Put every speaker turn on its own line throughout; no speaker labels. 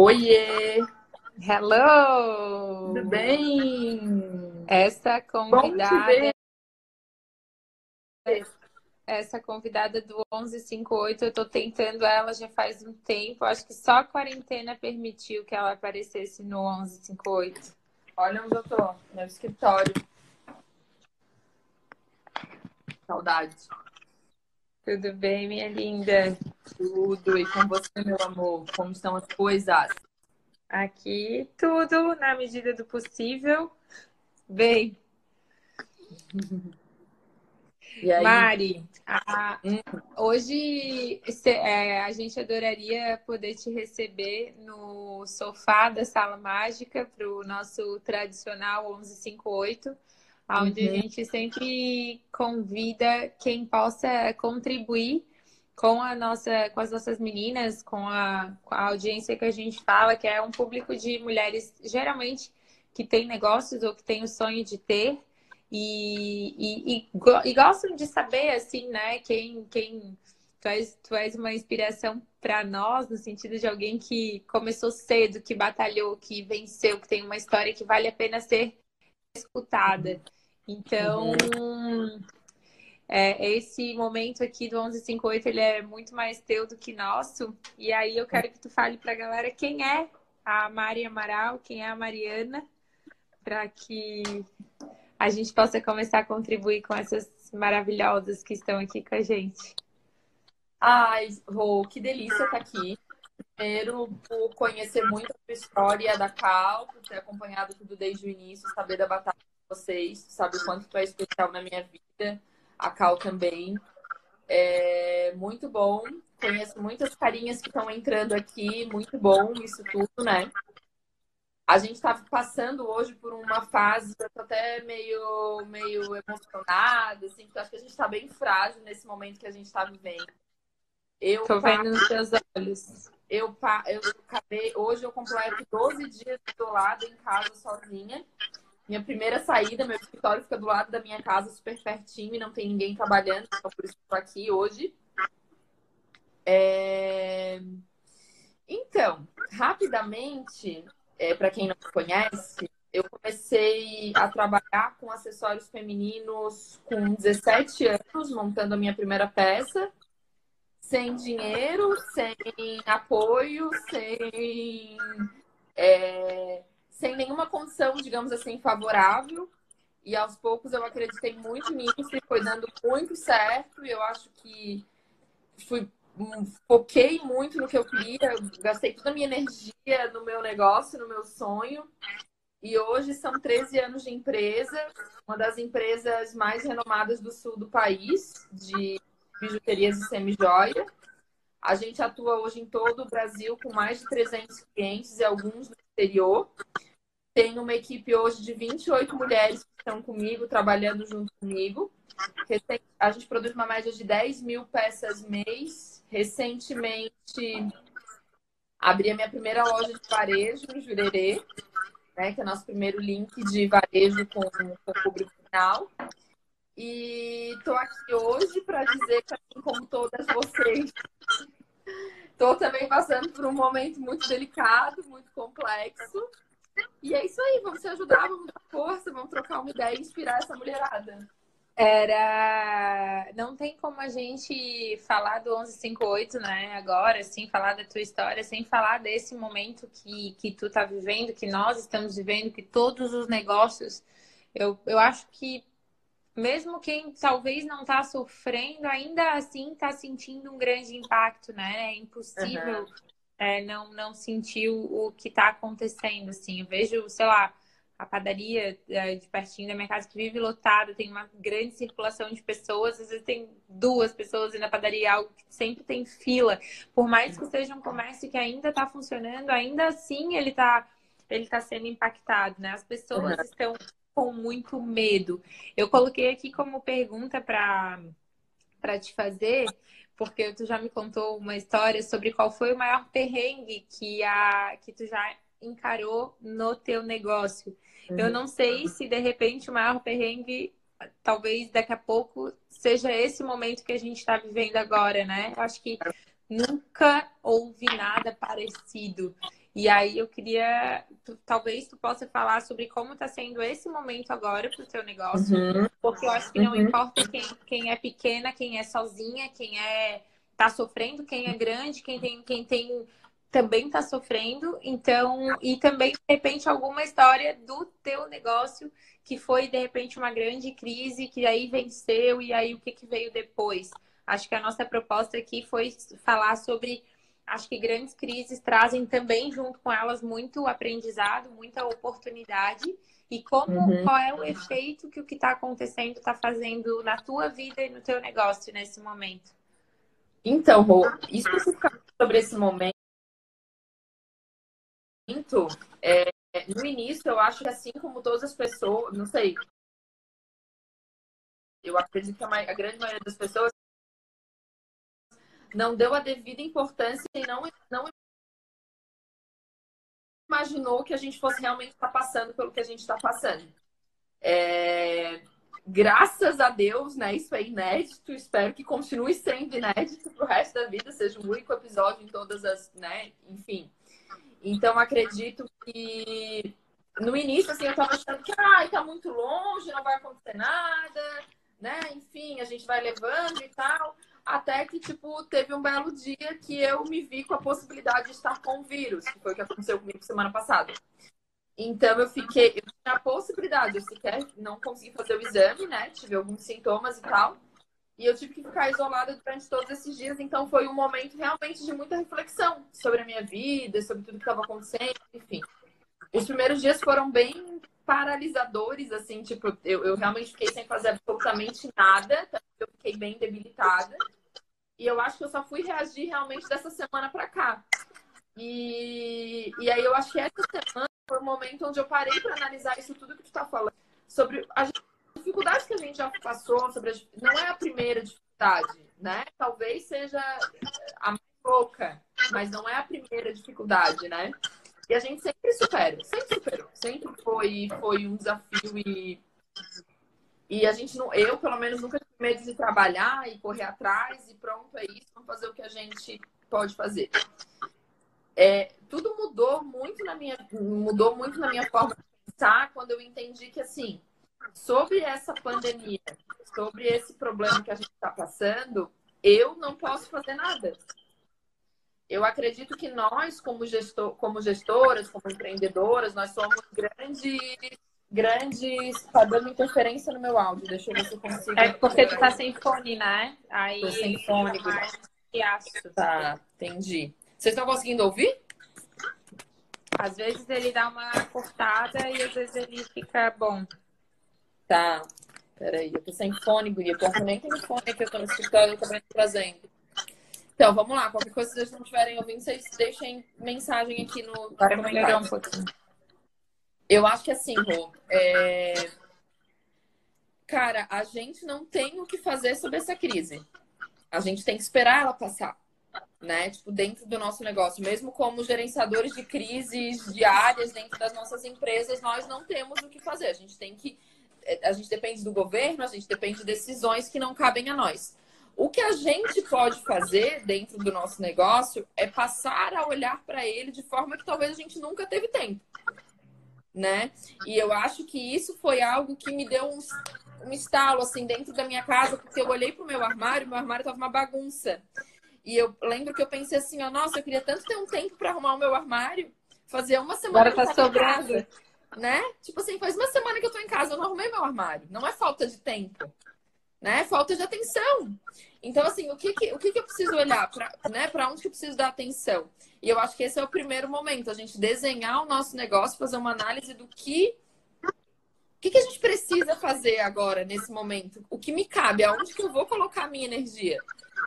Oiê!
Hello!
Tudo bem?
Essa convidada, essa convidada do 1158, eu tô tentando ela já faz um tempo. Acho que só a quarentena permitiu que ela aparecesse no 1158.
Olha onde eu tô, no meu escritório. Saudade.
Tudo bem, minha linda?
Tudo. E com você, meu amor? Como estão as coisas?
Aqui tudo na medida do possível. Bem? Mari, a-
Hum,
Hoje cê- é, a gente adoraria poder te receber no sofá da Sala Mágica para o nosso tradicional 1158, onde a
uhum.
gente sempre convida quem possa contribuir com a nossa, com as nossas meninas, com a, com a audiência que a gente fala, que é um público de mulheres geralmente que tem negócios ou que tem o sonho de ter. E, e, e, e gostam de saber, assim, né? Quem, quem tu és, tu és uma inspiração para nós, no sentido de alguém que começou cedo, que batalhou, que venceu, que tem uma história que vale a pena ser escutada. Então,
Uhum.
é, esse momento aqui do 1158, ele é muito mais teu do que nosso. E aí eu quero que tu fale para a galera quem é a Mari Amaral, quem é a Mariana, para que a gente possa começar a contribuir com essas maravilhosas que estão aqui com a gente.
Ai, Rô, que delícia estar aqui. Primeiro, por conhecer muito a história da Cal, por ter acompanhado tudo desde o início, saber da batalha vocês, sabe o quanto tu é especial na minha vida, a Cal também. É muito bom. Conheço muitas carinhas que estão entrando aqui, muito bom isso tudo, né? A gente está passando hoje por uma fase, eu tô até meio, meio emocionada, assim, porque eu acho que a gente está bem frágil nesse momento que a gente está vivendo. Eu,
Tô
pa-
vendo nos teus olhos.
eu, pa- eu acabei, hoje eu completo 12 dias isolada em casa sozinha. Minha primeira saída, meu escritório fica do lado da minha casa, super pertinho, e não tem ninguém trabalhando, então por isso que eu tô aqui hoje. É, Então, rapidamente, para quem não me conhece, eu comecei a trabalhar com acessórios femininos com 17 anos, montando a minha primeira peça, sem dinheiro, sem apoio, sem, é, sem nenhuma condição, digamos assim, favorável. E aos poucos eu acreditei muito nisso e foi dando muito certo. E eu acho que fui, hum, foquei muito no que eu queria, gastei toda a minha energia no meu negócio, no meu sonho. E hoje são 13 anos de empresa, uma das empresas mais renomadas do sul do país, de bijuterias e semijoia. A gente atua hoje em todo o Brasil com mais de 300 clientes e alguns no exterior. Tem uma equipe hoje de 28 mulheres que estão comigo, trabalhando junto comigo. A gente produz uma média de 10 mil peças mês. Recentemente, abri a minha primeira loja de varejo no Jurerê, né, que é nosso primeiro link de varejo com, com o público final. E estou aqui hoje para dizer que, assim como todas vocês, estou também passando por um momento muito delicado, muito complexo. E é isso aí, vamos se ajudar, vamos dar força, vamos trocar uma ideia e inspirar essa mulherada.
Era. Não tem como a gente falar do 1158, né? Agora, assim, falar da tua história, sem falar desse momento que, que tu tá vivendo, que nós estamos vivendo, que todos os negócios. Eu, eu acho que mesmo quem talvez não tá sofrendo, ainda assim tá sentindo um grande impacto, né? É impossível é, não, não sentir o, o que tá acontecendo, assim. Eu vejo, sei lá, a padaria é, de pertinho da minha casa que vive lotada, tem uma grande circulação de pessoas, às vezes tem duas pessoas na padaria algo que sempre tem fila. Por mais que seja um comércio que ainda está funcionando, ainda assim ele está ele tá sendo impactado, né? As pessoas
Uhum.
estão com muito medo. Eu coloquei aqui como pergunta para para te fazer, porque tu já me contou uma história sobre qual foi o maior perrengue que a que tu já encarou no teu negócio. Eu não sei se de repente o maior perrengue, talvez daqui a pouco, seja esse momento que a gente está vivendo agora, né? Eu acho que nunca houve nada parecido. E aí eu queria, tu, talvez tu possa falar sobre como está sendo esse momento agora para o teu negócio, uhum. porque eu acho que não uhum. importa quem, quem é pequena, quem é sozinha, quem é tá sofrendo, quem é grande, quem tem, quem tem também está sofrendo. Então, e também de repente alguma história do teu negócio que foi de repente uma grande crise que aí venceu e aí o que, que veio depois. Acho que a nossa proposta aqui foi falar sobre acho que grandes crises trazem também junto com elas muito aprendizado, muita oportunidade. E como uhum. qual é o efeito que o que está acontecendo está fazendo na tua vida e no teu negócio nesse momento?
Então, Rô, especificamente sobre esse momento, é, no início eu acho que assim como todas as pessoas, não sei, eu acredito que a, a grande maioria das pessoas não deu a devida importância e não, não imaginou que a gente fosse realmente estar passando pelo que a gente está passando. É... Graças a Deus, né? Isso é inédito. Espero que continue sendo inédito para o resto da vida, seja um único episódio em todas as, né? Enfim. Então acredito que no início assim eu estava achando que ai, tá muito longe, não vai acontecer nada, né? Enfim, a gente vai levando e tal. Até que, tipo, teve um belo dia que eu me vi com a possibilidade de estar com o vírus, que foi o que aconteceu comigo semana passada. Então, eu fiquei, eu tinha a possibilidade, eu sequer não consegui fazer o exame, né? Tive alguns sintomas e tal. E eu tive que ficar isolada durante todos esses dias. Então, foi um momento realmente de muita reflexão sobre a minha vida, sobre tudo que estava acontecendo, enfim. Os primeiros dias foram bem paralisadores, assim, tipo, eu, eu realmente fiquei sem fazer absolutamente nada, eu fiquei bem debilitada. E eu acho que eu só fui reagir realmente dessa semana para cá. E, e aí eu acho que essa semana foi o momento onde eu parei para analisar isso tudo que tu está falando. Sobre as dificuldades que a gente já passou, sobre as, não é a primeira dificuldade, né? Talvez seja a mais louca, mas não é a primeira dificuldade, né? E a gente sempre supera, sempre superou, sempre foi, foi um desafio e e a gente não, eu pelo menos nunca tive medo de trabalhar e correr atrás e pronto, é isso, vamos fazer o que a gente pode fazer. É, tudo mudou muito na minha mudou muito na minha forma de pensar quando eu entendi que assim sobre essa pandemia, sobre esse problema que a gente está passando, eu não posso fazer nada. Eu acredito que nós, como, gestor, como gestoras, como empreendedoras, nós somos grandes grandes. Tá dando interferência no meu áudio. Deixa eu ver se eu consigo.
É porque tu tá sem fone, né?
Aí. Tô sem fone. Tá, entendi. Vocês estão conseguindo ouvir?
Às vezes ele dá uma cortada e às vezes ele fica bom.
Tá. Peraí, eu tô sem fone, guria. Porque eu nem tenho fone aqui, eu tô no escritório, eu também trazendo. Então, vamos lá. Qualquer coisa, se vocês não estiverem ouvindo, vocês deixem mensagem aqui no.
Agora melhorou um pouquinho.
Eu acho que assim, Rô, é... cara, a gente não tem o que fazer sobre essa crise. A gente tem que esperar ela passar, né? Tipo, dentro do nosso negócio. Mesmo como gerenciadores de crises diárias dentro das nossas empresas, nós não temos o que fazer. A gente tem que. A gente depende do governo, a gente depende de decisões que não cabem a nós. O que a gente pode fazer dentro do nosso negócio é passar a olhar para ele de forma que talvez a gente nunca teve tempo né? E eu acho que isso foi algo que me deu um, um estalo, assim, dentro da minha casa, porque eu olhei pro meu armário, meu armário tava uma bagunça. E eu lembro que eu pensei assim, ó, nossa, eu queria tanto ter um tempo para arrumar o meu armário, fazer uma semana
Agora tá sobrando.
né? Tipo assim, faz uma semana que eu tô em casa, eu não arrumei meu armário. Não é falta de tempo, né? Falta de atenção. Então, assim, o que, que o que, que eu preciso olhar? Para né? onde que eu preciso dar atenção? E eu acho que esse é o primeiro momento, a gente desenhar o nosso negócio, fazer uma análise do que. O que, que a gente precisa fazer agora, nesse momento? O que me cabe? Aonde que eu vou colocar a minha energia?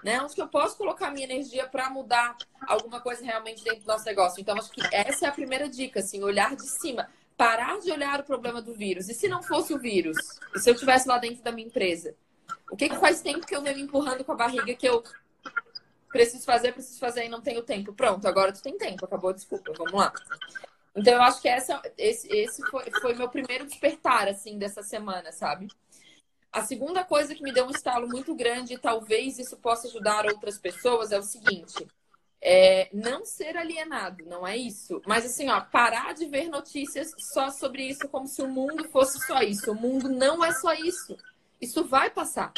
Né? Onde que eu posso colocar a minha energia para mudar alguma coisa realmente dentro do nosso negócio? Então, acho que essa é a primeira dica, assim, olhar de cima. Parar de olhar o problema do vírus. E se não fosse o vírus? E se eu estivesse lá dentro da minha empresa? O que, que faz tempo que eu venho empurrando com a barriga que eu preciso fazer, preciso fazer e não tenho tempo? Pronto, agora tu tem tempo, acabou, desculpa, vamos lá. Então eu acho que essa, esse, esse foi, foi meu primeiro despertar, assim, dessa semana, sabe? A segunda coisa que me deu um estalo muito grande, e talvez isso possa ajudar outras pessoas, é o seguinte: é, não ser alienado, não é isso. Mas assim, ó, parar de ver notícias só sobre isso como se o mundo fosse só isso. O mundo não é só isso. Isso vai passar.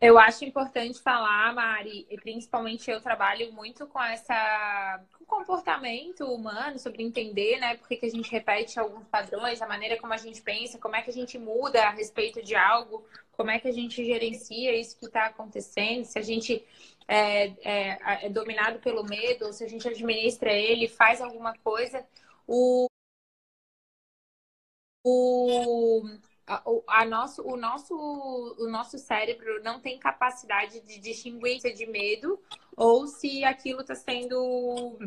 Eu acho importante falar, Mari, e principalmente eu trabalho muito com essa com comportamento humano, sobre entender, né, por que, a gente repete alguns padrões, a maneira como a gente pensa, como é que a gente muda a respeito de algo, como é que a gente gerencia isso que está acontecendo, se a gente é, é, é dominado pelo medo, ou se a gente administra ele, faz alguma coisa. O, o, a, a nosso, o, nosso, o nosso cérebro não tem capacidade de distinguir se é de medo ou se aquilo está sendo.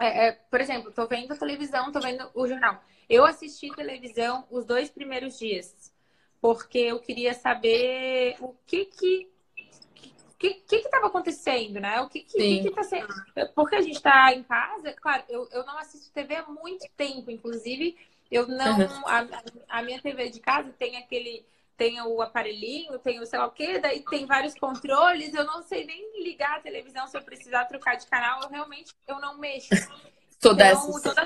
É, é, por exemplo, estou vendo a televisão, estou vendo o jornal. Eu assisti televisão os dois primeiros dias, porque eu queria saber o que que que que estava acontecendo, né? O que que, que, que tá sendo? Porque a gente está em casa, claro, eu, eu não assisto TV há muito tempo, inclusive eu não. Uhum. A, a, minha TV de casa tem aquele. Tem o aparelhinho, tem o sei lá o quê, daí tem vários controles. Eu não sei nem ligar a televisão se eu precisar trocar de canal. Eu realmente eu não mexo.
Toda então,
toda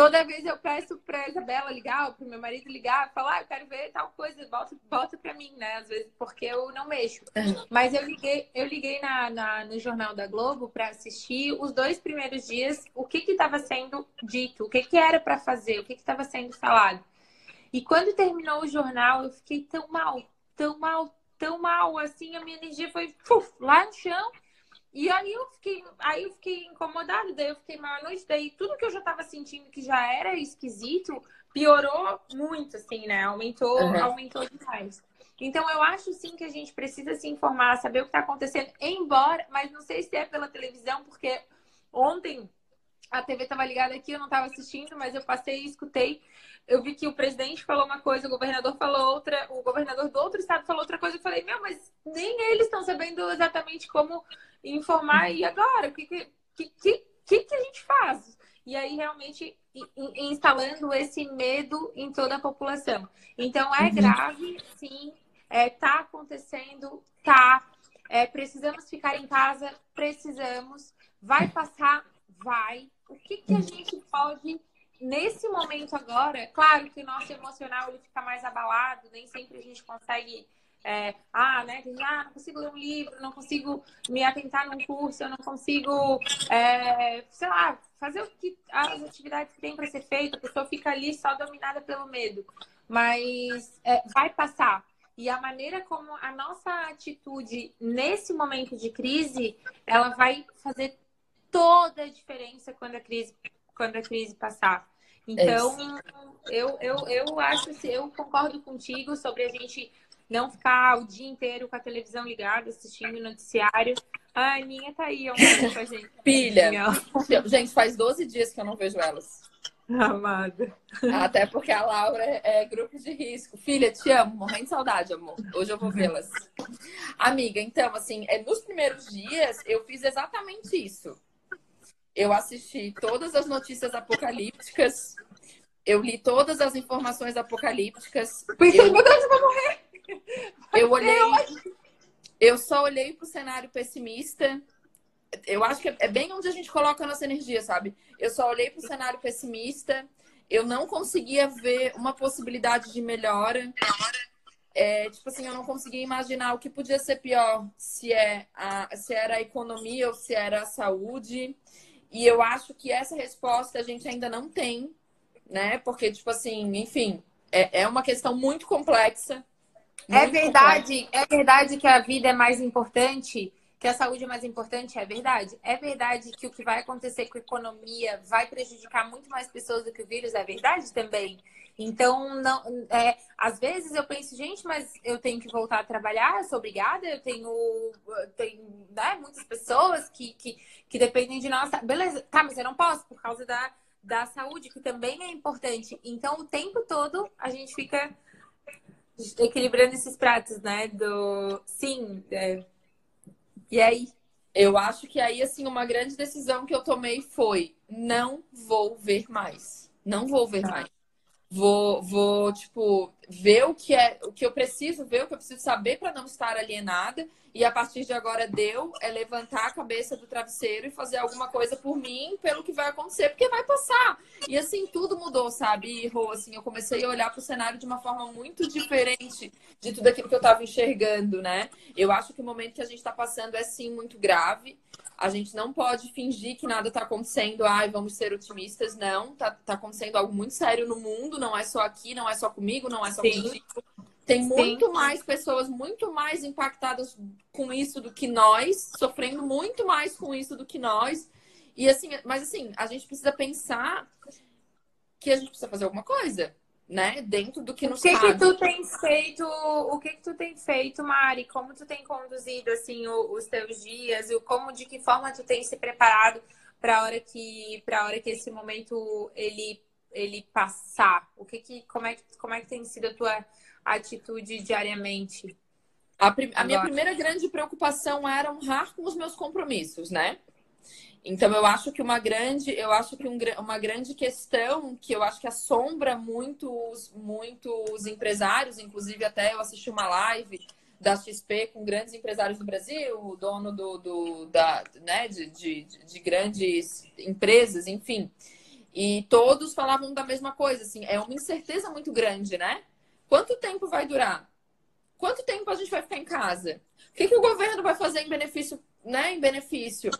toda vez eu peço pra Isabela ligar, pro meu marido ligar, falar, ah, eu quero ver tal coisa, volta, volta pra mim, né? Às vezes, porque eu não mexo. Uhum. Mas eu liguei, eu liguei na, na, no Jornal da Globo para assistir os dois primeiros dias, o que que estava sendo dito, o que que era para fazer, o que que estava sendo falado. E quando terminou o jornal, eu fiquei tão mal, tão mal, tão mal, assim, a minha energia foi puf, lá no chão. E aí eu fiquei, aí eu fiquei incomodada, daí eu fiquei mal à noite, daí tudo que eu já tava sentindo que já era esquisito, piorou muito, assim, né? Aumentou, uhum. aumentou demais. Então eu acho sim que a gente precisa se informar, saber o que está acontecendo, embora, mas não sei se é pela televisão, porque ontem a TV estava ligada aqui, eu não estava assistindo, mas eu passei e escutei. Eu vi que o presidente falou uma coisa, o governador falou outra, o governador do outro estado falou outra coisa. Eu falei, meu, mas nem eles estão sabendo exatamente como informar. E agora? O que, que, que, que, que a gente faz? E aí, realmente, instalando esse medo em toda a população. Então, é uhum. grave, sim. É, tá acontecendo, tá. É, precisamos ficar em casa, precisamos. Vai passar, vai. O que, que a gente pode nesse momento agora, claro que o nosso emocional ele fica mais abalado, nem sempre a gente consegue. É, ah, né? Ah, não consigo ler um livro, não consigo me atentar num curso, eu não consigo, é, sei lá, fazer o que as atividades que tem para ser feita, a pessoa fica ali só dominada pelo medo. Mas é, vai passar. E a maneira como a nossa atitude nesse momento de crise, ela vai fazer toda a diferença quando a crise, quando a crise passar. Então, é eu, eu, eu acho, eu concordo contigo sobre a gente não ficar o dia inteiro com a televisão ligada, assistindo noticiário. A Aninha tá aí ontem com a gente.
Filha, gente, faz 12 dias que eu não vejo elas.
Amada.
Até porque a Laura é grupo de risco. Filha, te amo, morrendo de saudade, amor. Hoje eu vou vê-las. Amiga, então, assim, é, nos primeiros dias eu fiz exatamente isso. Eu assisti todas as notícias apocalípticas. Eu li todas as informações apocalípticas.
Pensei, eu... meu Deus, eu vou morrer!
Eu olhei. Eu só olhei para o cenário pessimista. Eu acho que é bem onde a gente coloca a nossa energia, sabe? Eu só olhei para o cenário pessimista. Eu não conseguia ver uma possibilidade de melhora. É, tipo assim, eu não conseguia imaginar o que podia ser pior, se, é a, se era a economia ou se era a saúde. E eu acho que essa resposta a gente ainda não tem, né? Porque, tipo assim, enfim, é, é uma questão muito complexa.
É muito é verdade, complexa. é verdade que a vida é mais importante, que a saúde é mais importante, é verdade. É verdade que o que vai acontecer com a economia vai prejudicar muito mais pessoas do que o vírus, é verdade também. Então, não, é, às vezes eu penso, gente, mas eu tenho que voltar a trabalhar, eu sou obrigada, eu tenho, tenho né, muitas pessoas que, que, que dependem de nós. Beleza, tá, mas eu não posso por causa da, da saúde, que também é importante. Então, o tempo todo a gente fica equilibrando esses pratos, né? Do sim. É... E aí?
Eu acho que aí, assim, uma grande decisão que eu tomei foi: não vou ver mais. Não vou ver tá. mais. Vou, vou, tipo, ver o que é o que eu preciso ver, o que eu preciso saber para não estar alienada. E a partir de agora deu é levantar a cabeça do travesseiro e fazer alguma coisa por mim, pelo que vai acontecer, porque vai passar. E assim, tudo mudou, sabe, Rô? Assim, eu comecei a olhar para o cenário de uma forma muito diferente de tudo aquilo que eu estava enxergando, né? Eu acho que o momento que a gente está passando é sim muito grave. A gente não pode fingir que nada está acontecendo, ai, vamos ser otimistas. Não, tá, tá acontecendo algo muito sério no mundo, não é só aqui, não é só comigo, não é só Sim. contigo. Tem muito Sim. mais pessoas muito mais impactadas com isso do que nós, sofrendo muito mais com isso do que nós. E assim, mas assim, a gente precisa pensar que a gente precisa fazer alguma coisa né? Dentro do que nos
O que cabe. que tu tem feito? O que que tu tem feito, Mari? Como tu tem conduzido assim os teus dias e como de que forma tu tem se preparado para a hora que para hora que esse momento ele ele passar? O que que como é que como é que tem sido a tua atitude diariamente?
A, prim... a minha primeira grande preocupação era honrar com os meus compromissos, né? Então eu acho que uma grande, eu acho que um, uma grande questão que eu acho que assombra muitos, muitos empresários, inclusive até eu assisti uma live da XP com grandes empresários do Brasil, dono do, do da, né, de, de, de grandes empresas, enfim. E todos falavam da mesma coisa, assim, é uma incerteza muito grande, né? Quanto tempo vai durar? Quanto tempo a gente vai ficar em casa? O que, que o governo vai fazer em benefício, né? Em benefício?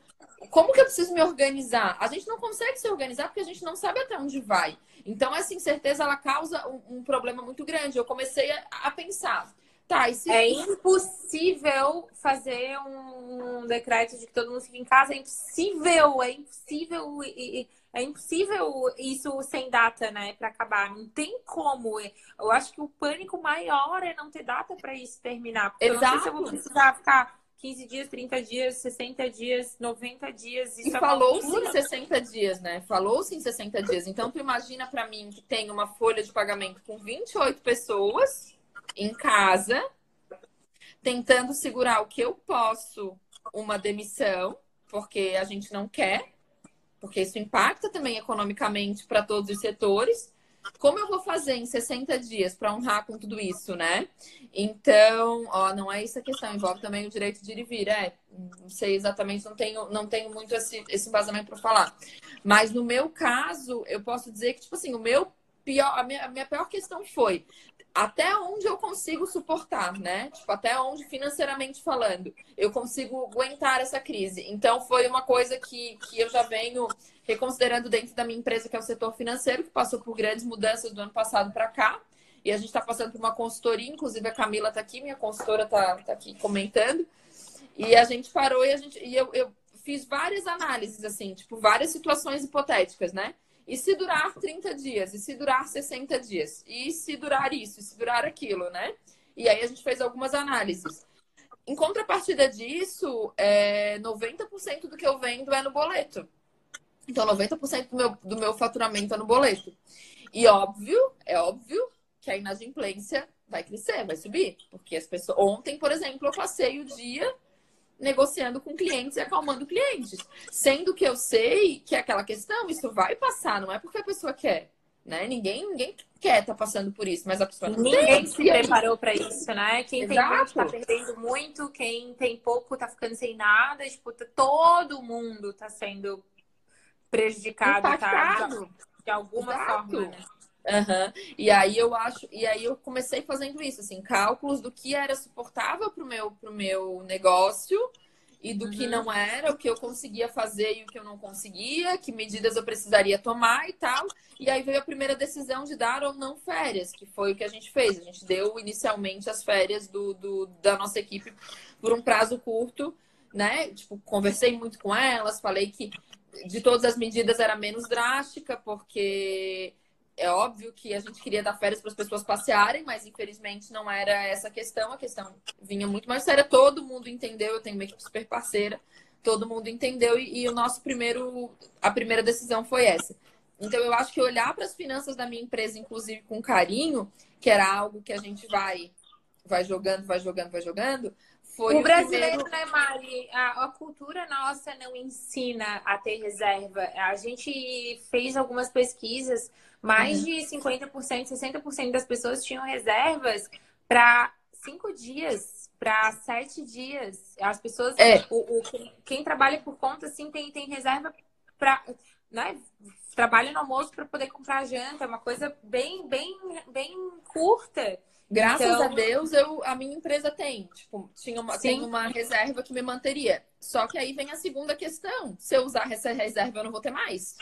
como que eu preciso me organizar? A gente não consegue se organizar porque a gente não sabe até onde vai. Então, essa incerteza, ela causa um, um problema muito grande. Eu comecei a, a pensar, tá, e se...
É impossível fazer um decreto de que todo mundo fique em casa. É impossível, é impossível... É impossível isso sem data, né, para acabar. Não tem como. Eu acho que o pânico maior é não ter data para isso terminar. Porque
Exato. eu não sei
se eu vou precisar ficar 15 dias, 30 dias, 60 dias, 90 dias.
Isso e falou-se em 60 dias, né? Falou-se em 60 dias. Então, tu imagina para mim que tem uma folha de pagamento com 28 pessoas em casa, tentando segurar o que eu posso uma demissão, porque a gente não quer, porque isso impacta também economicamente para todos os setores. Como eu vou fazer em 60 dias para honrar com tudo isso, né? Então, ó, não é isso a questão, envolve também o direito de ir e vir. É, não sei exatamente, não tenho, não tenho muito esse, esse embasamento para falar. Mas no meu caso, eu posso dizer que, tipo assim, o meu pior, a minha, a minha pior questão foi até onde eu consigo suportar, né? Tipo, até onde, financeiramente falando, eu consigo aguentar essa crise. Então, foi uma coisa que, que eu já venho reconsiderando dentro da minha empresa, que é o setor financeiro, que passou por grandes mudanças do ano passado para cá. E a gente está passando por uma consultoria, inclusive a Camila está aqui, minha consultora está tá aqui comentando. E a gente parou e, a gente, e eu, eu fiz várias análises, assim, tipo, várias situações hipotéticas, né? E se durar 30 dias? E se durar 60 dias? E se durar isso? E se durar aquilo, né? E aí a gente fez algumas análises. Em contrapartida disso, é, 90% do que eu vendo é no boleto. Então, 90% do meu, do meu faturamento é no boleto. E óbvio, é óbvio que a inadimplência vai crescer, vai subir. Porque as pessoas. Ontem, por exemplo, eu passei o dia negociando com clientes e acalmando clientes. Sendo que eu sei que é aquela questão, isso vai passar, não é porque a pessoa quer. Né? Ninguém, ninguém quer estar tá passando por isso, mas a pessoa não
Ninguém tem, se preparou para isso, né? Quem Exato. tem muito está perdendo muito, quem tem pouco está ficando sem nada. Tipo, todo mundo está sendo prejudicado, tá? De, de alguma Exato. forma, né?
Uhum. E aí eu acho, e aí eu comecei fazendo isso, assim, cálculos do que era suportável pro meu, pro meu negócio e do uhum. que não era, o que eu conseguia fazer e o que eu não conseguia, que medidas eu precisaria tomar e tal. E aí veio a primeira decisão de dar ou não férias, que foi o que a gente fez. A gente deu inicialmente as férias do, do da nossa equipe por um prazo curto, né? Tipo, conversei muito com elas, falei que de todas as medidas era menos drástica, porque é óbvio que a gente queria dar férias para as pessoas passearem, mas infelizmente não era essa a questão. A questão vinha muito mais séria. Todo mundo entendeu. Eu tenho uma equipe super parceira. Todo mundo entendeu e, e o nosso primeiro, a primeira decisão foi essa. Então eu acho que olhar para as finanças da minha empresa, inclusive com carinho, que era algo que a gente vai, vai jogando, vai jogando, vai jogando,
Foi o, o brasileiro, primeiro... né, Mari? A, a, cultura nossa não ensina a ter reserva. A gente fez algumas pesquisas, mais uhum. de 50%, 60% das pessoas tinham reservas para cinco dias, para sete dias. As pessoas, é. o, o, quem trabalha por conta, assim, tem, tem reserva para. Né? Trabalha no almoço para poder comprar janta, é uma coisa bem, bem, bem curta.
Graças então... a Deus, eu, a minha empresa tem. Tipo, tinha uma, tem uma reserva que me manteria. Só que aí vem a segunda questão. Se eu usar essa reserva, eu não vou ter mais.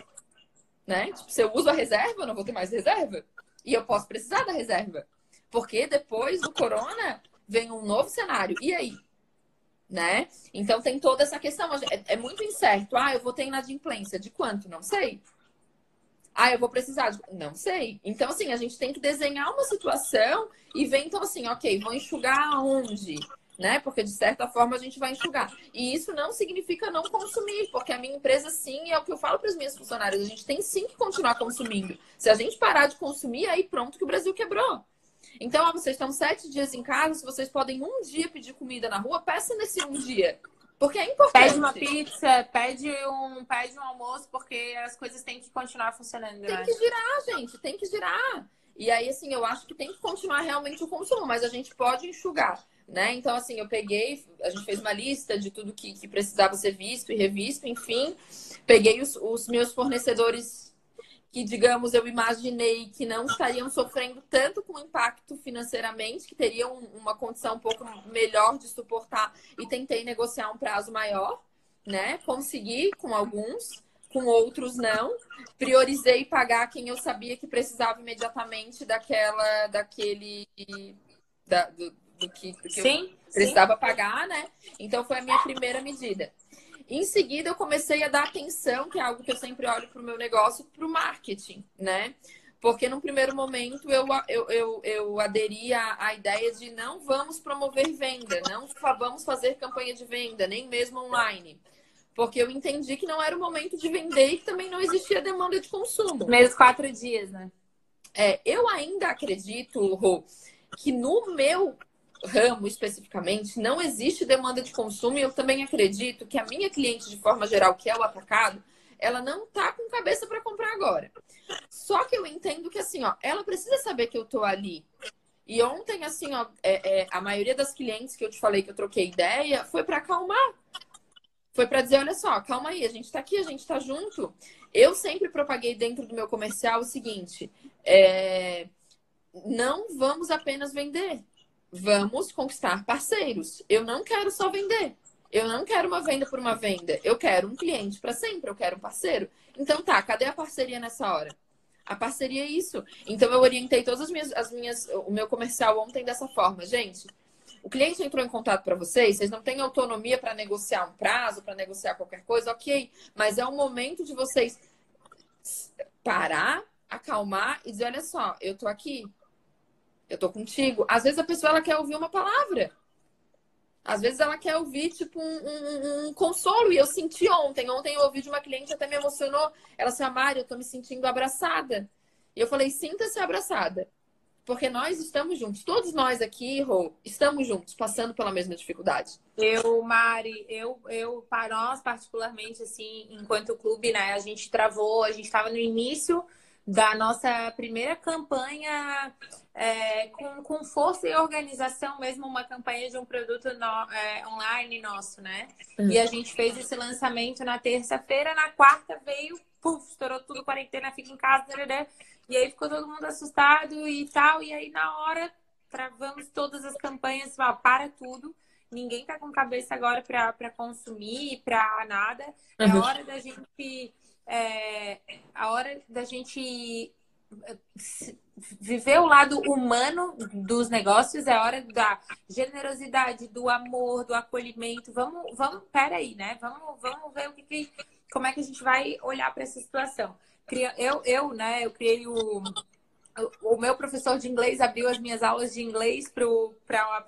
Né? Tipo, se eu uso a reserva, eu não vou ter mais reserva. E eu posso precisar da reserva. Porque depois do corona vem um novo cenário. E aí? Né? Então tem toda essa questão. É, é muito incerto. Ah, eu vou ter inadimplência. De quanto? Não sei. Ah, eu vou precisar de... Não sei. Então, assim, a gente tem que desenhar uma situação e ver, então, assim, ok, vou enxugar aonde? Né? Porque, de certa forma, a gente vai enxugar. E isso não significa não consumir, porque a minha empresa, sim, é o que eu falo para as minhas funcionárias. A gente tem, sim, que continuar consumindo. Se a gente parar de consumir, aí pronto que o Brasil quebrou. Então, ó, vocês estão sete dias em casa, se vocês podem um dia pedir comida na rua, peça nesse um dia. Porque é importante.
Pede uma pizza, pede um, pede um almoço, porque as coisas têm que continuar funcionando.
Tem que girar, gente, tem que girar. E aí, assim, eu acho que tem que continuar realmente o consumo, mas a gente pode enxugar, né? Então, assim, eu peguei, a gente fez uma lista de tudo que, que precisava ser visto e revisto, enfim. Peguei os, os meus fornecedores que, digamos, eu imaginei que não estariam sofrendo tanto com impacto financeiramente, que teriam uma condição um pouco melhor de suportar e tentei negociar um prazo maior, né? Consegui com alguns, com outros não. Priorizei pagar quem eu sabia que precisava imediatamente daquela, daquele, da, do, do que, do que sim, eu precisava sim. pagar, né? Então foi a minha primeira medida. Em seguida, eu comecei a dar atenção, que é algo que eu sempre olho para o meu negócio, para o marketing, né? Porque no primeiro momento eu, eu, eu, eu aderi à, à, ideia de não vamos promover venda, não vamos fazer campanha de venda, nem mesmo online. Porque eu entendi que não era o momento de vender e que também não existia demanda de consumo.
Menos quatro dias, né?
É, eu ainda acredito, Rô, que no meu ramo especificamente, não existe demanda de consumo e eu também acredito que a minha cliente, de forma geral, que é o atacado, ela não tá com cabeça para comprar agora. Só que eu entendo que, assim, ó, ela precisa saber que eu tô ali. E ontem, assim, ó, é, é, a maioria das clientes que eu te falei que eu troquei ideia foi para acalmar. Foi para dizer, olha só, calma aí, a gente tá aqui, a gente tá junto. Eu sempre propaguei dentro do meu comercial o seguinte: é, não vamos apenas vender vamos conquistar parceiros. Eu não quero só vender. Eu não quero uma venda por uma venda. Eu quero um cliente para sempre. Eu quero um parceiro. Então tá, cadê a parceria nessa hora? A parceria é isso. Então eu orientei todas as minhas, as minhas, o meu comercial ontem dessa forma, gente. O cliente entrou em contato para vocês, vocês não têm autonomia para negociar um prazo, para negociar qualquer coisa, ok. Mas é o momento de vocês parar, acalmar e dizer: olha só, eu tô aqui, eu tô contigo. Às vezes a pessoa ela quer ouvir uma palavra. Às vezes ela quer ouvir, tipo, um, um, um, consolo. E eu senti ontem. Ontem eu ouvi de uma cliente, até me emocionou. Ela disse, Mari, eu tô me sentindo abraçada. E eu falei, sinta-se abraçada. Porque nós estamos juntos. Todos nós aqui, Rô, estamos juntos, passando pela mesma dificuldade.
Eu, Mari, eu, eu, para nós, particularmente, assim, enquanto clube, né, a gente travou, a gente estava no início da nossa primeira campanha é, com, com força e organização, mesmo uma campanha de um produto no, é, online nosso, né? Uhum. E a gente fez esse lançamento na terça-feira, na quarta veio, puf, estourou tudo, quarentena, fica em casa, e aí ficou todo mundo assustado e tal, e aí na hora travamos todas as campanhas, para tudo. Ninguém tá com cabeça agora para consumir, para nada. É uhum. hora da gente é, a hora da gente eh, viver o lado humano dos negócios, é hora da generosidade, do amor, do acolhimento. Vamos, vamos, peraí, né? Vamos, vamos ver o que, que como é que a gente vai olhar para essa situação. Eu, eu, né? Eu criei o o meu professor de inglês abriu as minhas aulas de inglês para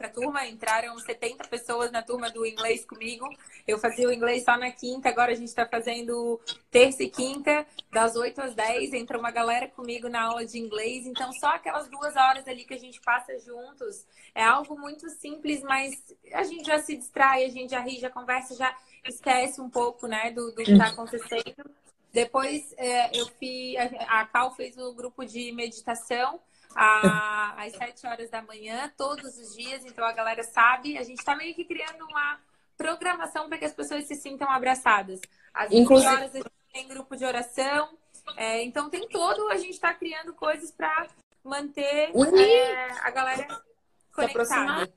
a turma. Entraram 70 pessoas na turma do inglês comigo. Eu fazia o inglês só na quinta, agora a gente está fazendo terça e quinta, das 8 às 10. Entra uma galera comigo na aula de inglês. Então, só aquelas duas horas ali que a gente passa juntos é algo muito simples, mas a gente já se distrai, a gente já ri, já conversa, já esquece um pouco né, do, do que está acontecendo. Depois é, eu fiz, a Cal fez o grupo de meditação às 7 horas da manhã, todos os dias, então a galera sabe. A gente está meio que criando uma programação para que as pessoas se sintam abraçadas. Às 20 Inclusive... horas a gente tem grupo de oração. É, então tem todo, a gente está criando coisas para manter é, a galera conectada.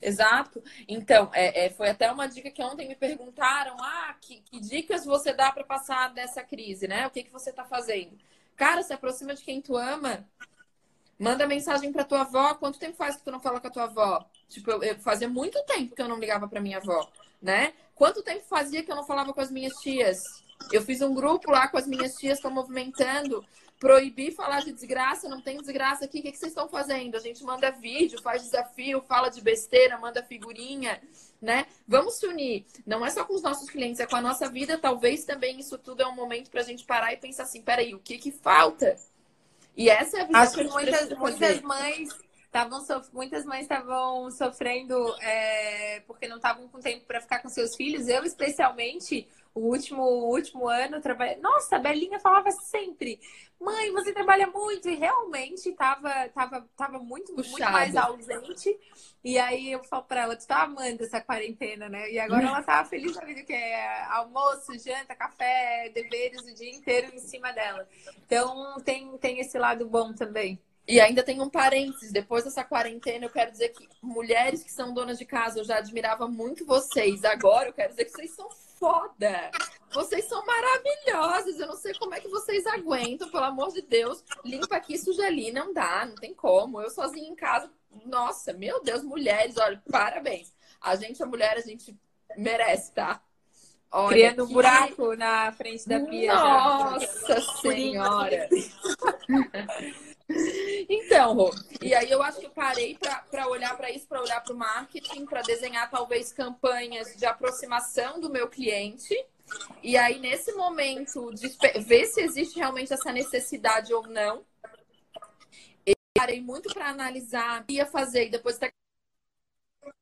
Exato. Então, é, é, foi até uma dica que ontem me perguntaram: ah, que, que dicas você dá para passar dessa crise, né? O que, que você está fazendo? Cara, se aproxima de quem tu ama. Manda mensagem para tua avó. Quanto tempo faz que tu não fala com a tua avó? Tipo, eu, eu fazia muito tempo que eu não ligava para minha avó, né? Quanto tempo fazia que eu não falava com as minhas tias? Eu fiz um grupo lá com as minhas tias, estão movimentando proibir falar de desgraça, não tem desgraça aqui, o que, que vocês estão fazendo? A gente manda vídeo, faz desafio, fala de besteira, manda figurinha, né? Vamos se unir. Não é só com os nossos clientes, é com a nossa vida. Talvez também isso tudo é um momento para a gente parar e pensar assim: peraí, o que que falta? E essa é a visão
Acho que, que muitas, muitas mães estavam sof... muitas mães estavam sofrendo é... porque não estavam com tempo para ficar com seus filhos. Eu especialmente o último, o último ano, trabalhei. Nossa, a Belinha falava sempre: Mãe, você trabalha muito. E realmente tava, tava, tava muito, muito mais ausente. E aí eu falo pra ela: Tu tá amando essa quarentena, né? E agora ela tá feliz da vida, que é almoço, janta, café, deveres o dia inteiro em cima dela. Então tem, tem esse lado bom também.
E ainda tem um parênteses, depois dessa quarentena, eu quero dizer que mulheres que são donas de casa, eu já admirava muito vocês. Agora eu quero dizer que vocês são foda. Vocês são maravilhosas. Eu não sei como é que vocês aguentam, pelo amor de Deus. Limpa aqui, suja ali. Não dá, não tem como. Eu sozinha em casa. Nossa, meu Deus, mulheres, olha, parabéns. A gente, a mulher, a gente merece, tá?
Olha Criando um buraco na frente da pia.
Nossa já. Senhora! Então, e aí eu acho que eu parei para olhar para isso, para olhar para o marketing, para desenhar talvez campanhas de aproximação do meu cliente. E aí, nesse momento, de ver se existe realmente essa necessidade ou não. Eu parei muito para analisar ia fazer e depois até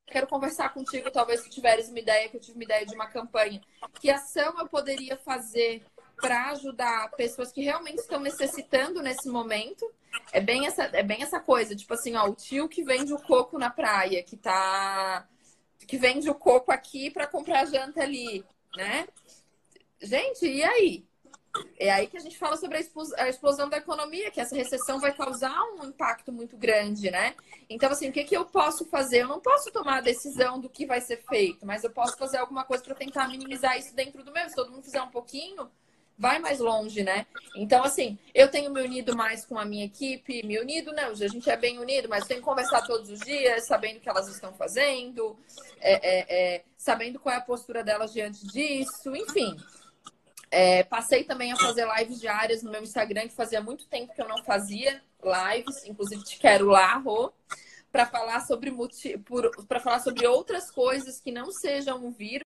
quero conversar contigo, talvez se tiveres uma ideia, que eu tive uma ideia de uma campanha. Que ação eu poderia fazer para ajudar pessoas que realmente estão necessitando nesse momento? É bem essa, é bem essa coisa, tipo assim, ó, o tio que vende o coco na praia, que tá que vende o coco aqui para comprar janta ali, né? Gente, e aí? É aí que a gente fala sobre a explosão da economia, que essa recessão vai causar um impacto muito grande, né? Então, assim, o que, que eu posso fazer? Eu não posso tomar a decisão do que vai ser feito, mas eu posso fazer alguma coisa para tentar minimizar isso dentro do meu. Se todo mundo fizer um pouquinho, vai mais longe, né? Então, assim, eu tenho me unido mais com a minha equipe, me unido, não, a gente é bem unido, mas tenho que conversar todos os dias, sabendo o que elas estão fazendo, é, é, é, sabendo qual é a postura delas diante disso, enfim. É, passei também a fazer lives diárias no meu Instagram, que fazia muito tempo que eu não fazia lives, inclusive te quero lá, Rô, para falar sobre para falar sobre outras coisas que não sejam o vírus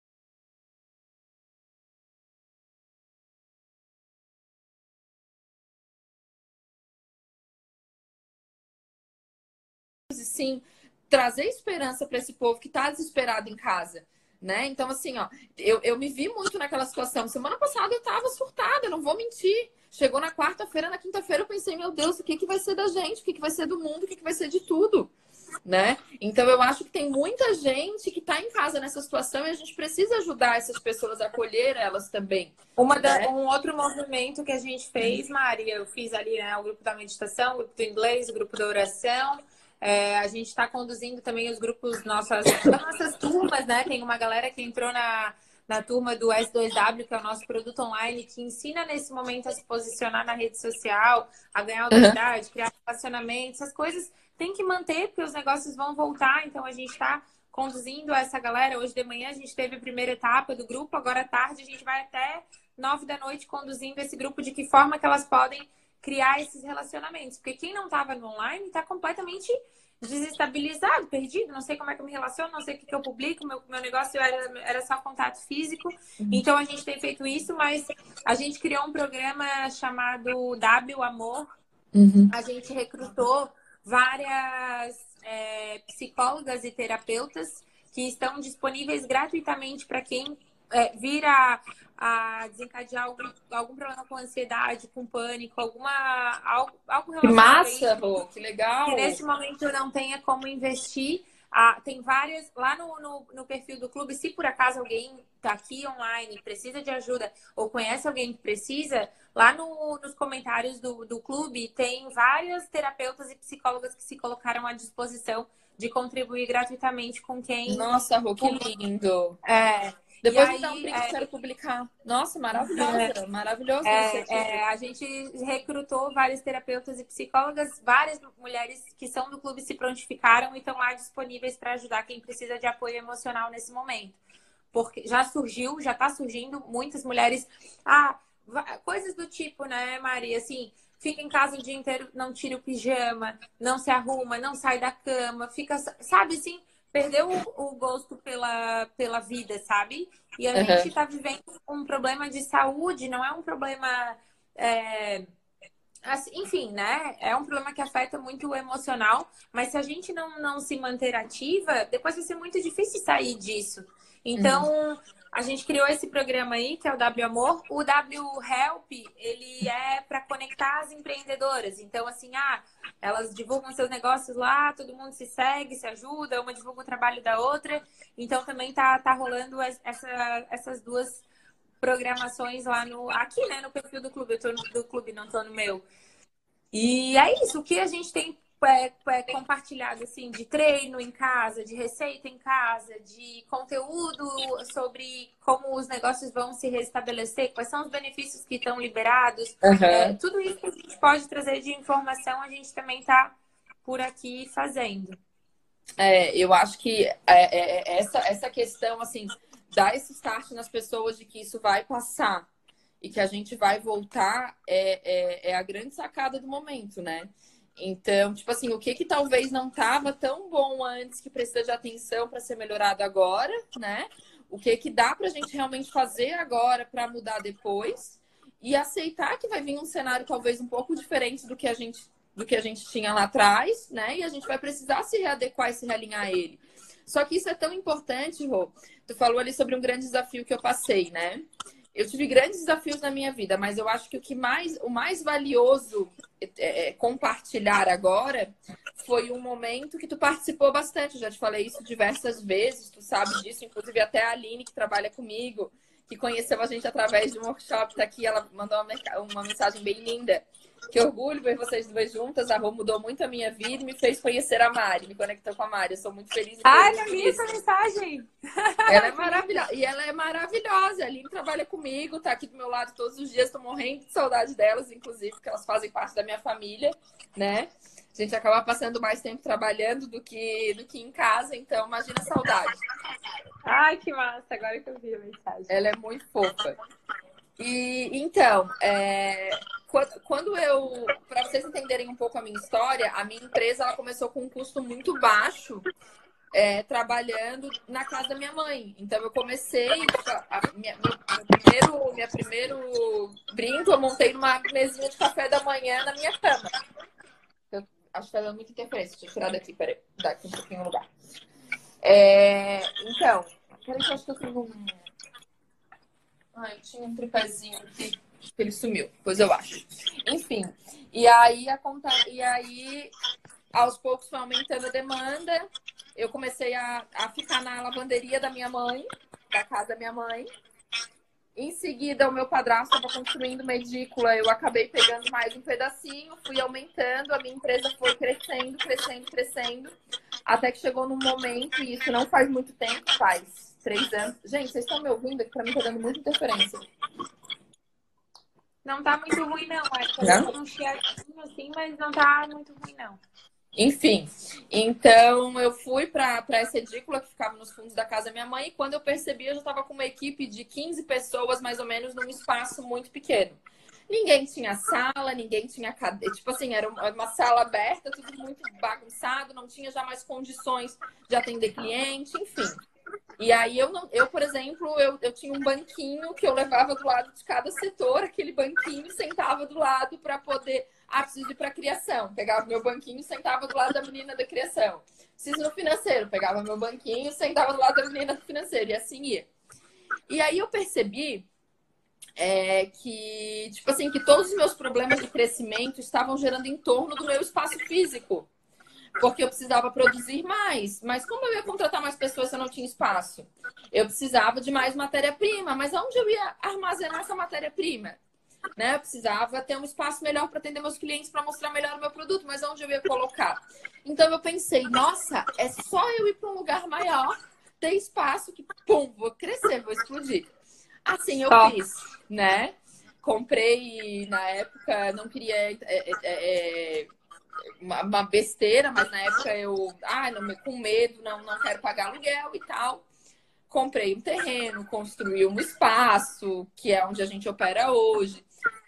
e sim trazer esperança para esse povo que está desesperado em casa. Né? Então, assim, ó, eu, eu me vi muito naquela situação. Semana passada eu tava surtada, não vou mentir. Chegou na quarta-feira, na quinta-feira eu pensei, meu Deus, o que, que vai ser da gente? O que, que vai ser do mundo? O que, que vai ser de tudo? Né? Então eu acho que tem muita gente que está em casa nessa situação e a gente precisa ajudar essas pessoas a acolher elas também.
Uma da, né? Um outro movimento que a gente fez, Maria, eu fiz ali né, o grupo da meditação, o grupo do inglês, o grupo da oração. É, a gente está conduzindo também os grupos nossas, nossas turmas, né? Tem uma galera que entrou na, na turma do S2W, que é o nosso produto online, que ensina nesse momento a se posicionar na rede social, a ganhar autoridade, uhum. criar relacionamentos, essas coisas tem que manter, porque os negócios vão voltar, então a gente está conduzindo essa galera. Hoje de manhã a gente teve a primeira etapa do grupo, agora à tarde a gente vai até nove da noite conduzindo esse grupo de que forma que elas podem criar esses relacionamentos. Porque quem não estava no online está completamente desestabilizado, perdido, não sei como é que eu me relaciono, não sei o que, que eu publico, meu, meu negócio era, era só contato físico. Uhum. Então a gente tem feito isso, mas a gente criou um programa chamado W Amor. Uhum. A gente recrutou várias é, psicólogas e terapeutas que estão disponíveis gratuitamente para quem é, vir a, desencadear algum, algum problema com ansiedade, com pânico, alguma algo, algo
relacionado que massa, Rô, que legal.
Que nesse momento não tenha como investir. Ah, tem várias lá no, no, no, perfil do clube. Se por acaso alguém está aqui online, precisa de ajuda ou conhece alguém que precisa, lá no, nos comentários do, do clube tem várias terapeutas e psicólogas que se colocaram à disposição de contribuir gratuitamente com quem.
Nossa, Rô, que lindo!
É,
depois me dá um print, é... quero publicar. Nossa, maravilhosa, é, maravilhosa.
É, é, a gente recrutou várias terapeutas e psicólogas, várias mulheres que são do clube se prontificaram e estão lá disponíveis para ajudar quem precisa de apoio emocional nesse momento. Porque já surgiu, já está surgindo muitas mulheres. Ah, coisas do tipo, né, Maria? Assim, fica em casa o dia inteiro, não tira o pijama, não se arruma, não sai da cama, fica, sabe assim? Perdeu o, gosto pela, pela vida, sabe? E a uhum. gente está vivendo um problema de saúde, não é um problema. É, assim, enfim, né? É um problema que afeta muito o emocional, mas se a gente não, não se manter ativa, depois vai ser muito difícil sair disso. Então, uhum. A gente criou esse programa aí, que é o W Amor. O W Help, ele é para conectar as empreendedoras. Então, assim, ah, elas divulgam seus negócios lá, todo mundo se segue, se ajuda, uma divulga o trabalho da outra. Então, também tá, tá rolando essa, essas duas programações lá no. Aqui, né, no perfil do clube. Eu tô no do clube, não tô no meu. E é isso. O que a gente tem é, é compartilhado assim de treino em casa, de receita em casa, de conteúdo sobre como os negócios vão se restabelecer, quais são os benefícios que estão liberados, uhum. é, tudo isso que a gente pode trazer de informação, a gente também está por aqui fazendo.
É, eu acho que é, é, é, essa, essa questão, assim, dar esse start nas pessoas de que isso vai passar e que a gente vai voltar é, é, é a grande sacada do momento, né? Então, tipo assim, o que que talvez não estava tão bom antes que precisa de atenção para ser melhorado agora, né? O que que dá para a gente realmente fazer agora para mudar depois e aceitar que vai vir um cenário talvez um pouco diferente do que a gente do que a gente tinha lá atrás, né? E a gente vai precisar se readequar e se realinhar a ele. Só que isso é tão importante, Rô. Tu falou ali sobre um grande desafio que eu passei, né? Eu tive grandes desafios na minha vida, mas eu acho que o que mais, o mais valioso é, é, compartilhar agora foi um momento que tu participou bastante. Eu já te falei isso diversas vezes, tu sabe disso, inclusive até a Aline, que trabalha comigo, que conheceu a gente através de um workshop, tá aqui, ela mandou uma, uma mensagem bem linda. Que orgulho ver vocês duas juntas. A Rô mudou muito a minha vida e me fez conhecer a Mari, me conectou com a Mari. Eu sou muito feliz.
Ai, eu li essa mensagem.
Ela é maravilhosa. E ela é maravilhosa. A Aline trabalha comigo, tá aqui do meu lado todos os dias. Tô morrendo de saudade delas, inclusive, porque elas fazem parte da minha família, né? A gente acaba passando mais tempo trabalhando do que, do que em casa, então imagina a saudade.
Ai, que massa, agora que eu vi a mensagem.
Ela é muito fofa. E então, é, quando eu, para vocês entenderem um pouco a minha história, a minha empresa ela começou com um custo muito baixo, é, trabalhando na casa da minha mãe. Então eu comecei, a, a minha, meu, meu, primeiro, minha primeiro brinco eu montei numa mesinha de café da manhã na minha cama. Eu acho que tá dando muita interferência. Deixa eu tirar daqui, peraí, daqui um pouquinho o lugar. É, então, peraí que eu acho que eu um. Ai, tinha um tripézinho que ele sumiu, pois eu acho. Enfim, e aí a conta, e aí aos poucos foi aumentando a demanda. Eu comecei a, a ficar na lavanderia da minha mãe, da casa da minha mãe. Em seguida, o meu padrasto estava construindo uma edícula, eu acabei pegando mais um pedacinho, fui aumentando, a minha empresa foi crescendo, crescendo, crescendo, até que chegou num momento, e isso não faz muito tempo, faz três anos. Gente, vocês estão me ouvindo? Aqui para mim tá dando muita interferência.
Não tá muito ruim, não. Acho que não? um chiadinho assim, mas não tá muito ruim, não.
Enfim, então eu fui para essa edícula que ficava nos fundos da casa da minha mãe e quando eu percebi, eu já estava com uma equipe de 15 pessoas, mais ou menos, num espaço muito pequeno. Ninguém tinha sala, ninguém tinha cadeira. Tipo assim, era uma sala aberta, tudo muito bagunçado, não tinha já mais condições de atender cliente, enfim. E aí eu não, eu, por exemplo, eu, eu tinha um banquinho que eu levava do lado de cada setor, aquele banquinho sentava do lado para poder. Ah, preciso ir para criação. Pegava meu banquinho sentava do lado da menina da criação. Preciso no financeiro, pegava meu banquinho sentava do lado da menina do financeiro, e assim ia. E aí eu percebi é, que, tipo assim, que todos os meus problemas de crescimento estavam gerando em torno do meu espaço físico porque eu precisava produzir mais. Mas como eu ia contratar mais pessoas se eu não tinha espaço? Eu precisava de mais matéria-prima, mas onde eu ia armazenar essa matéria-prima? Né? Eu precisava ter um espaço melhor para atender meus clientes, para mostrar melhor o meu produto, mas onde eu ia colocar? Então eu pensei, nossa, é só eu ir para um lugar maior, ter espaço que, pum, vou crescer, vou explodir. Assim eu fiz, né? Comprei na época, não queria é, é, é, uma, uma, besteira, mas na época eu, ah, não, com medo, não, não quero pagar aluguel e tal. Comprei um terreno, construí um espaço, que é onde a gente opera hoje.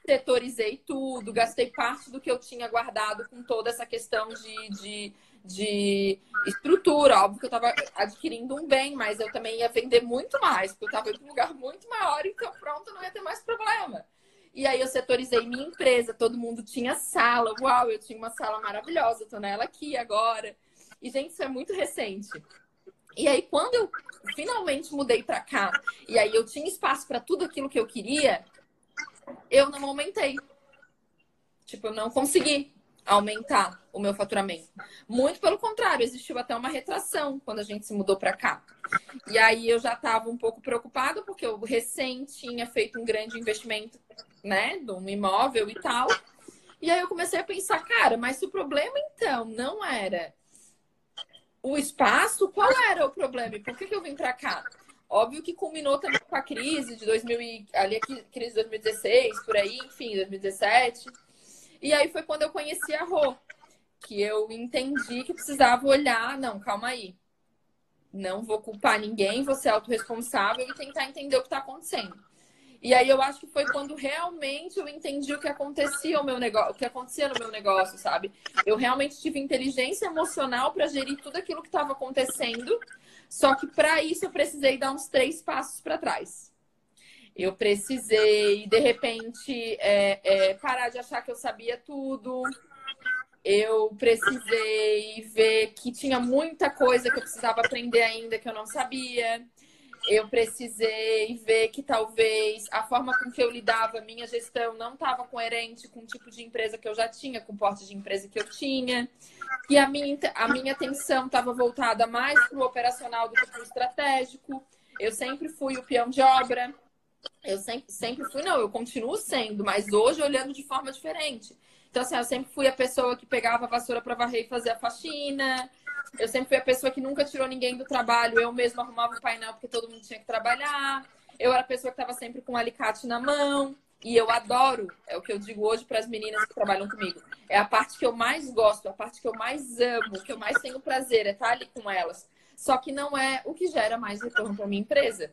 Setorizei tudo, gastei parte do que eu tinha guardado com toda essa questão de, de, de estrutura. Óbvio que eu estava adquirindo um bem, mas eu também ia vender muito mais, porque eu estava em um lugar muito maior, então pronto, não ia ter mais problema. E aí eu setorizei minha empresa, todo mundo tinha sala. Uau, eu tinha uma sala maravilhosa, tô nela aqui agora. E, gente, isso é muito recente. E aí, quando eu finalmente mudei para cá, e aí eu tinha espaço para tudo aquilo que eu queria, eu não aumentei. Tipo, eu não consegui aumentar o meu faturamento. Muito pelo contrário, existiu até uma retração quando a gente se mudou para cá. E aí eu já estava um pouco preocupada porque eu recém tinha feito um grande investimento né, de um imóvel e tal. E aí eu comecei a pensar, cara, mas se o problema então não era o espaço, qual era o problema? E por que, que eu vim para cá? Óbvio que culminou também com a crise de 2000 e, ali a crise de 2016, por aí, enfim, 2017. E aí foi quando eu conheci a Rô, que eu entendi que precisava olhar, não, calma aí. Não vou culpar ninguém, vou ser autorresponsável e tentar entender o que está acontecendo. E aí eu acho que foi quando realmente eu entendi o que acontecia o meu negócio, o que acontecia no meu negócio, sabe? Eu realmente tive inteligência emocional para gerir tudo aquilo que estava acontecendo. Só que para isso eu precisei dar uns três passos para trás. Eu precisei, de repente, é, é, parar de achar que eu sabia tudo. Eu precisei ver que tinha muita coisa que eu precisava aprender ainda que eu não sabia eu precisei ver que talvez a forma com que eu lidava, minha gestão, não estava coerente com o tipo de empresa que eu já tinha, com o porte de empresa que eu tinha, que a minha, a minha atenção estava voltada mais para o operacional do que para o estratégico. Eu sempre fui o peão de obra. Eu sempre, sempre fui, não, eu continuo sendo, mas hoje olhando de forma diferente. Então, assim, eu sempre fui a pessoa que pegava a vassoura para varrer e fazer a faxina. Eu sempre fui a pessoa que nunca tirou ninguém do trabalho. Eu mesma arrumava o painel porque todo mundo tinha que trabalhar. Eu era a pessoa que estava sempre com um alicate na mão. E eu adoro, é o que eu digo hoje para as meninas que trabalham comigo. É a parte que eu mais gosto, a parte que eu mais amo, que eu mais tenho prazer, é estar ali com elas. Só que não é o que gera mais retorno para minha empresa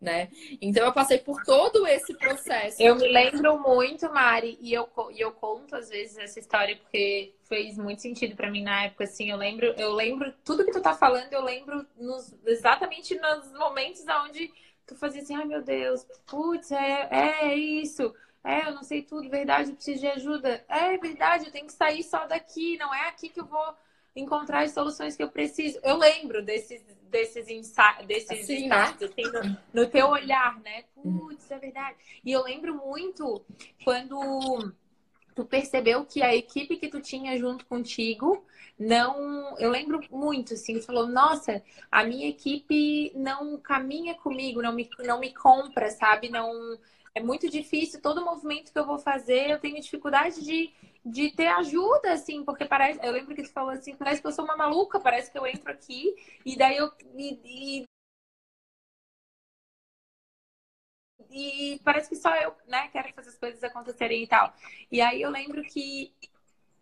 né? Então eu passei por todo esse processo.
Eu me lembro muito, Mari, e eu, e eu conto às vezes essa história porque fez muito sentido para mim na época, assim, eu lembro, eu lembro tudo que tu tá falando, eu lembro nos, exatamente nos momentos onde tu fazia assim, ai meu Deus, putz, é, é isso. É, eu não sei tudo, verdade, eu preciso de ajuda. É verdade, eu tenho que sair só daqui, não é aqui que eu vou encontrar as soluções que eu preciso. Eu lembro desses, desses, insights, desses assim, insights, assim, no, no, teu olhar, né? Putz, é verdade. E eu lembro muito quando tu percebeu que a equipe que tu tinha junto contigo não. Eu lembro muito, assim, tu falou, nossa, a minha equipe não caminha comigo, não me, não me compra, sabe? Não. É muito difícil, todo movimento que eu vou fazer, eu tenho dificuldade de de ter ajuda, assim, porque parece. Eu lembro que tu falou assim, parece que eu sou uma maluca, parece que eu entro aqui e daí eu. E, e, e parece que só eu, né, quero fazer as coisas acontecerem e tal. E aí eu lembro que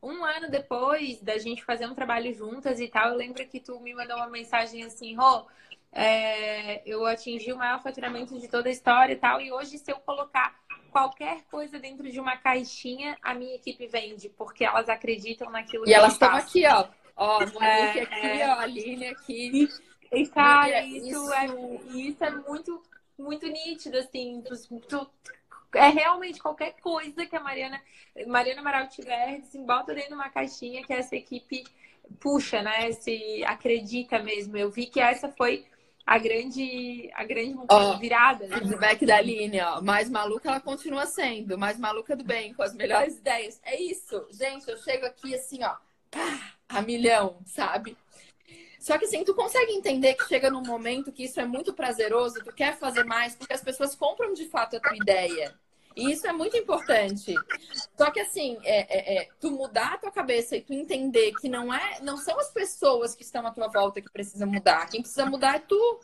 um ano depois da gente fazer um trabalho juntas e tal, eu lembro que tu me mandou uma mensagem assim, Rô, é, eu atingi o maior faturamento de toda a história e tal, e hoje se eu colocar qualquer coisa dentro de uma caixinha, a minha equipe vende, porque elas acreditam naquilo
e que elas estão aqui, ó. Ó, Monique é, aqui, é... ó, Aline aqui.
E, cara, isso, isso, é, isso é muito, muito nítido, assim. Tu, é realmente qualquer coisa que a Mariana, Mariana Amaral tiver, assim, bota dentro de uma caixinha que essa equipe puxa, né? Se acredita mesmo. Eu vi que essa foi a grande, a grande oh, virada. Né?
Feedback da Aline, ó. Mais maluca ela continua sendo, mais maluca do bem, com as melhores ideias. É isso. Gente, eu chego aqui assim, ó, pá, a milhão, sabe? Só que assim, tu consegue entender que chega num momento que isso é muito prazeroso, tu quer fazer mais, porque as pessoas compram de fato a tua ideia. E isso é muito importante. Só que assim, é, é, é, tu mudar a tua cabeça e tu entender que não é, não são as pessoas que estão à tua volta que precisam mudar. Quem precisa mudar é tu.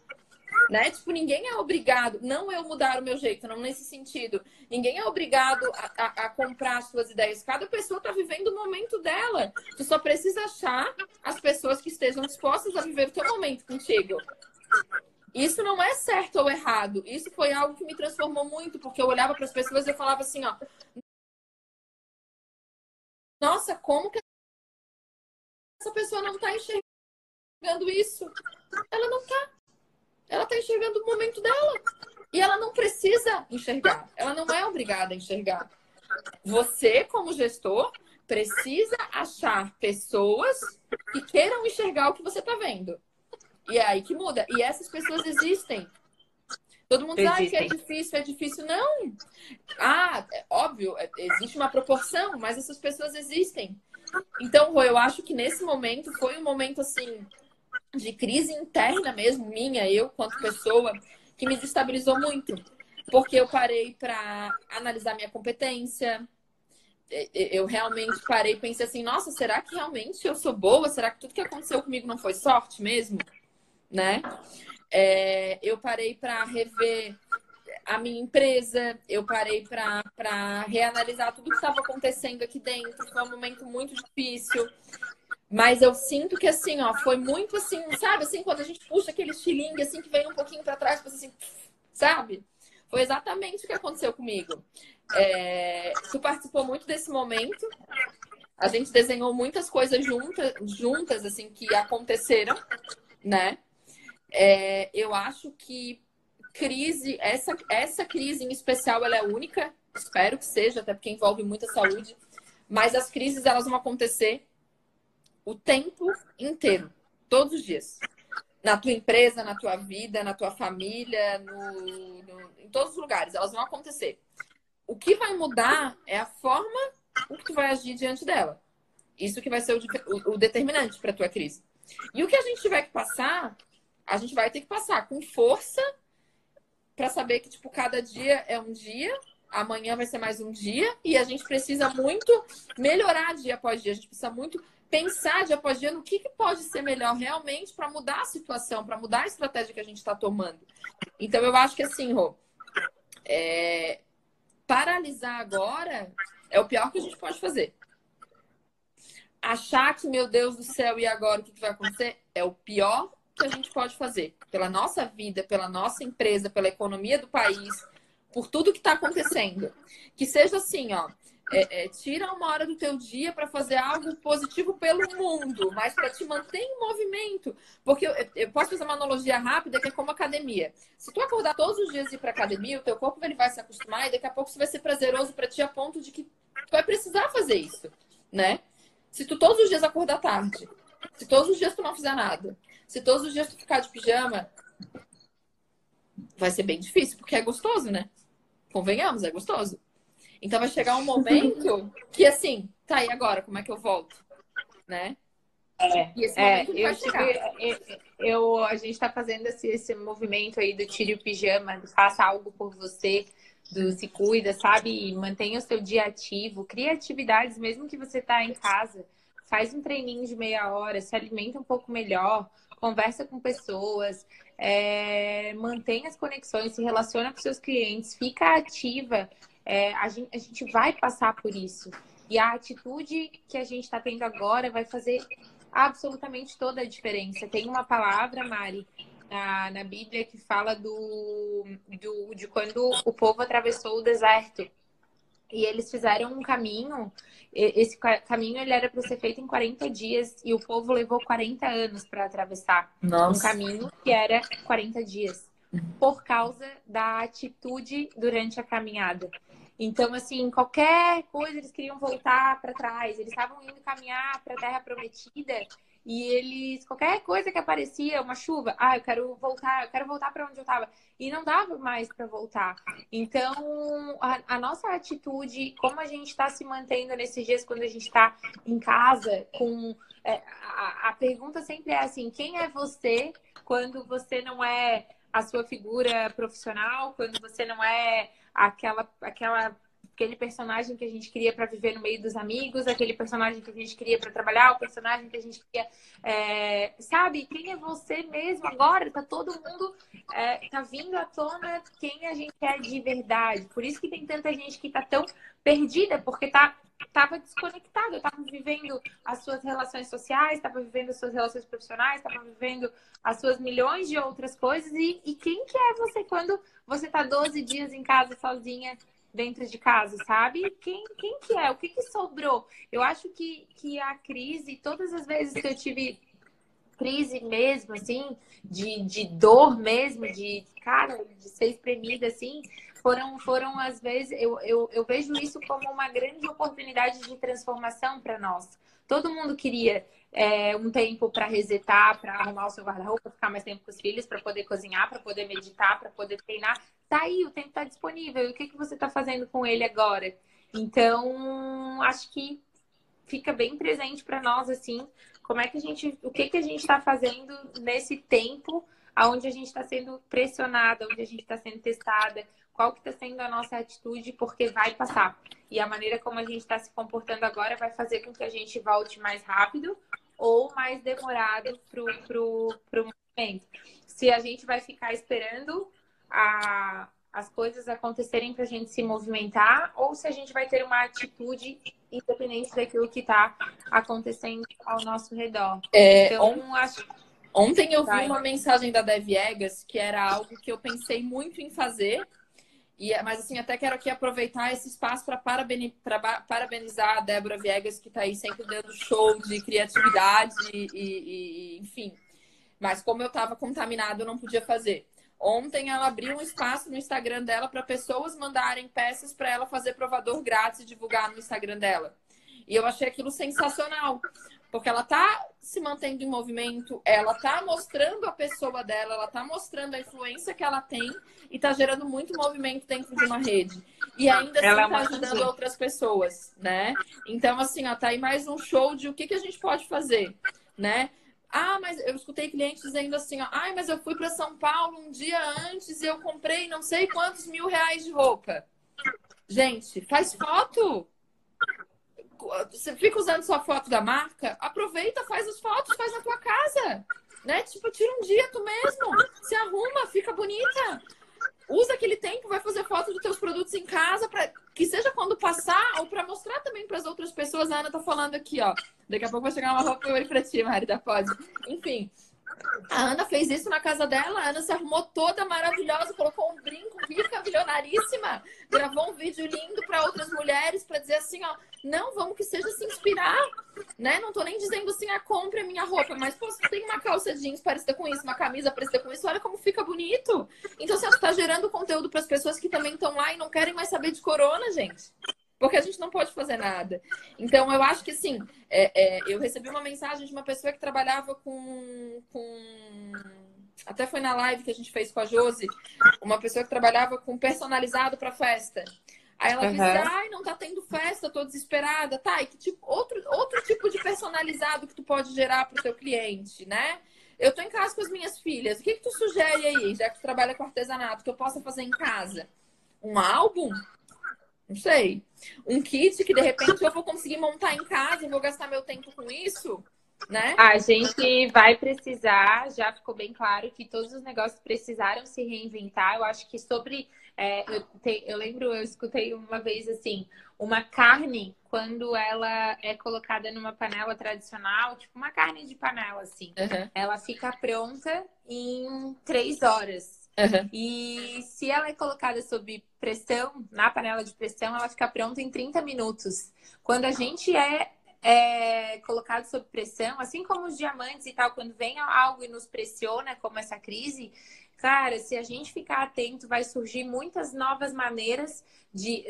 Né? Tipo, ninguém é obrigado, não eu mudar o meu jeito, não nesse sentido. Ninguém é obrigado a, a, a comprar as suas ideias. Cada pessoa está vivendo o momento dela. Tu só precisa achar as pessoas que estejam dispostas a viver o teu momento contigo. Isso não é certo ou errado. Isso foi algo que me transformou muito, porque eu olhava para as pessoas e eu falava assim, ó. Nossa, como que essa pessoa não está enxergando isso? Ela não está. Ela está enxergando o momento dela. E ela não precisa enxergar. Ela não é obrigada a enxergar. Você, como gestor, precisa achar pessoas que queiram enxergar o que você está vendo. E é aí que muda. E essas pessoas existem. Todo mundo sabe que é difícil, é difícil. Não! Ah, é óbvio, é, existe uma proporção, mas essas pessoas existem. Então, Rô, eu acho que nesse momento foi um momento assim de crise interna mesmo, minha, eu, quanto pessoa, que me destabilizou muito. Porque eu parei para analisar minha competência, eu realmente parei e pensei assim, nossa, será que realmente eu sou boa? Será que tudo que aconteceu comigo não foi sorte mesmo? Né? É, eu parei para rever a minha empresa, eu parei para reanalisar tudo que estava acontecendo aqui dentro. Foi um momento muito difícil. Mas eu sinto que assim, ó, foi muito assim, sabe? Assim, quando a gente puxa aquele estilingue assim que vem um pouquinho para trás, assim, sabe? Foi exatamente o que aconteceu comigo. É, tu participou muito desse momento. A gente desenhou muitas coisas juntas, juntas assim, que aconteceram, né? É, eu acho que crise, essa, essa crise em especial, ela é única. Espero que seja, até porque envolve muita saúde. Mas as crises, elas vão acontecer o tempo inteiro, todos os dias. Na tua empresa, na tua vida, na tua família, no, no, em todos os lugares, elas vão acontecer. O que vai mudar é a forma com que tu vai agir diante dela. Isso que vai ser o, o, o determinante para a tua crise. E o que a gente tiver que passar a gente vai ter que passar com força para saber que, tipo, cada dia é um dia, amanhã vai ser mais um dia, e a gente precisa muito melhorar dia após dia. A gente precisa muito pensar dia após dia no que, que pode ser melhor realmente para mudar a situação, para mudar a estratégia que a gente está tomando. Então, eu acho que assim, Rô, é... paralisar agora é o pior que a gente pode fazer. Achar que, meu Deus do céu, e agora o que, que vai acontecer? É o pior que a gente pode fazer pela nossa vida, pela nossa empresa, pela economia do país, por tudo que está acontecendo. Que seja assim, ó. É, é, tira uma hora do teu dia para fazer algo positivo pelo mundo, mas para te manter em movimento. Porque eu, eu, posso fazer uma analogia rápida que é como academia. Se tu acordar todos os dias e ir para academia, o teu corpo ele vai se acostumar e daqui a pouco isso vai ser prazeroso para ti a ponto de que tu vai precisar fazer isso, né? Se tu todos os dias acordar tarde, se todos os dias tu não fizer nada, se todos os dias tu ficar de pijama, vai ser bem difícil, porque é gostoso, né? Convenhamos, é gostoso. Então vai chegar um momento que assim, tá aí agora, como é que eu volto? Né?
É, e esse é, momento vai chegar. Eu, eu, a gente está fazendo esse, esse movimento aí do tire o pijama, faça algo por você, do se cuida, sabe? Mantenha o seu dia ativo, cria atividades, mesmo que você tá em casa, faz um treininho de meia hora, se alimenta um pouco melhor, conversa com pessoas, é, mantém as conexões, se relaciona com seus clientes, fica ativa. É, a, gente, a gente vai passar por isso. E a atitude que a gente está tendo agora vai fazer absolutamente toda a diferença. Tem uma palavra, Mari, na, na Bíblia que fala do, do, de quando o povo atravessou o deserto. E eles fizeram um caminho. Esse caminho ele era para ser feito em 40 dias e o povo levou 40 anos para atravessar Nossa. um caminho que era 40 dias, por causa da atitude durante a caminhada. Então, assim, qualquer coisa eles queriam voltar para trás. Eles estavam indo caminhar para a Terra Prometida e eles, qualquer coisa que aparecia, uma chuva, ah, eu quero voltar, eu quero voltar para onde eu estava. E não dava mais para voltar. Então, a, a, nossa atitude, como a gente está se mantendo nesses dias quando a gente está em casa, com. É, a, a pergunta sempre é assim: quem é você quando você não é a sua figura profissional, quando você não é aquela, aquela aquele personagem que a gente queria para viver no meio dos amigos, aquele personagem que a gente queria para trabalhar, o personagem que a gente queria, é, sabe? Quem é você mesmo agora? Tá todo mundo é, tá vindo à tona quem a gente é de verdade. Por isso que tem tanta gente que tá tão perdida, porque tá estava desconectado, estava vivendo as suas relações sociais, estava vivendo as suas relações profissionais, estava vivendo as suas milhões de outras coisas. E, e quem que é você quando você está 12 dias em casa sozinha, dentro de casa, sabe? Quem, quem que é? O que, que sobrou? Eu acho que, que a crise, todas as vezes que eu tive crise mesmo, assim, de, de dor mesmo, de, cara, de ser espremida, assim, foram, foram às vezes, eu, eu, eu vejo isso como uma grande oportunidade de transformação para nós. Todo mundo queria é, um tempo para resetar, para arrumar o seu guarda-roupa, ficar mais tempo com os filhos, para poder cozinhar, para poder meditar, para poder treinar. Tá aí, o tempo está disponível. E o que, que você está fazendo com ele agora? Então, acho que fica bem presente para nós, assim, como é que a gente, o que, que a gente está fazendo nesse tempo onde a gente está sendo pressionada, onde a gente está sendo testada, qual que está sendo a nossa atitude, porque vai passar. E a maneira como a gente está se comportando agora vai fazer com que a gente volte mais rápido ou mais demorado pro, pro momento. Se a gente vai ficar esperando a, as coisas acontecerem para a gente se movimentar ou se a gente vai ter uma atitude independente daquilo que está acontecendo ao nosso redor.
É, então, on... acho... Ontem eu vi uma mensagem da Dev Egas que era algo que eu pensei muito em fazer e, mas assim, até quero aqui aproveitar esse espaço para parabenizar a Débora Viegas, que está aí sempre dando show de criatividade e, e, enfim. Mas como eu estava contaminado, eu não podia fazer. Ontem ela abriu um espaço no Instagram dela para pessoas mandarem peças para ela fazer provador grátis e divulgar no Instagram dela. E eu achei aquilo sensacional, porque ela tá se mantendo em movimento, ela tá mostrando a pessoa dela, ela tá mostrando a influência que ela tem e tá gerando muito movimento dentro de uma rede. E ainda assim ela tá ajudando outras pessoas, né? Então, assim, ó, tá aí mais um show de o que, que a gente pode fazer, né? Ah, mas eu escutei clientes dizendo assim, ó, ai, mas eu fui para São Paulo um dia antes e eu comprei não sei quantos mil reais de roupa. Gente, faz foto. Você fica usando sua foto da marca, aproveita, faz as fotos, faz na tua casa. Né? Tipo, tira um dia tu mesmo, se arruma, fica bonita usa aquele tempo, vai fazer foto dos teus produtos em casa, para que seja quando passar ou para mostrar também para as outras pessoas. A Ana tá falando aqui, ó. Daqui a pouco vai chegar uma roupa para ti, Marida, pode. Enfim, a Ana fez isso na casa dela, a Ana se arrumou toda maravilhosa, colocou um brinco, rica, milionaríssima, gravou um vídeo lindo para outras mulheres para dizer assim, ó, não, vamos que seja se inspirar, né? Não tô nem dizendo assim, a ah, compre a minha roupa, mas pô, você tem uma calça jeans parecida com isso, uma camisa parecida com isso, olha como fica bonito. Então você está gerando conteúdo para as pessoas que também estão lá e não querem mais saber de corona, gente porque a gente não pode fazer nada. Então, eu acho que, assim, é, é, eu recebi uma mensagem de uma pessoa que trabalhava com, com. Até foi na live que a gente fez com a Josi, uma pessoa que trabalhava com personalizado para festa. Aí ela uhum. disse, ai, não tá tendo festa, tô desesperada. Tá, e que tipo, outro, outro tipo de personalizado que tu pode gerar pro teu cliente, né? Eu tô em casa com as minhas filhas. O que, que tu sugere aí, já que tu trabalha com artesanato, que eu possa fazer em casa? Um álbum? Não sei. Um kit que de repente eu vou conseguir montar em casa e vou gastar meu tempo com isso, né?
A gente vai precisar, já ficou bem claro que todos os negócios precisaram se reinventar. Eu acho que sobre É, eu, te, eu lembro, eu escutei uma vez assim, uma carne, quando ela é colocada numa panela tradicional, tipo uma carne de panela, assim, uhum. ela fica pronta em três horas. Uhum. E se ela é colocada sob pressão, na panela de pressão, ela fica pronta em 30 minutos. Quando a gente é, é colocado sob pressão, assim como os diamantes e tal, quando vem algo e nos pressiona, como essa crise, Cara, se a gente ficar atento, vai surgir muitas novas maneiras de.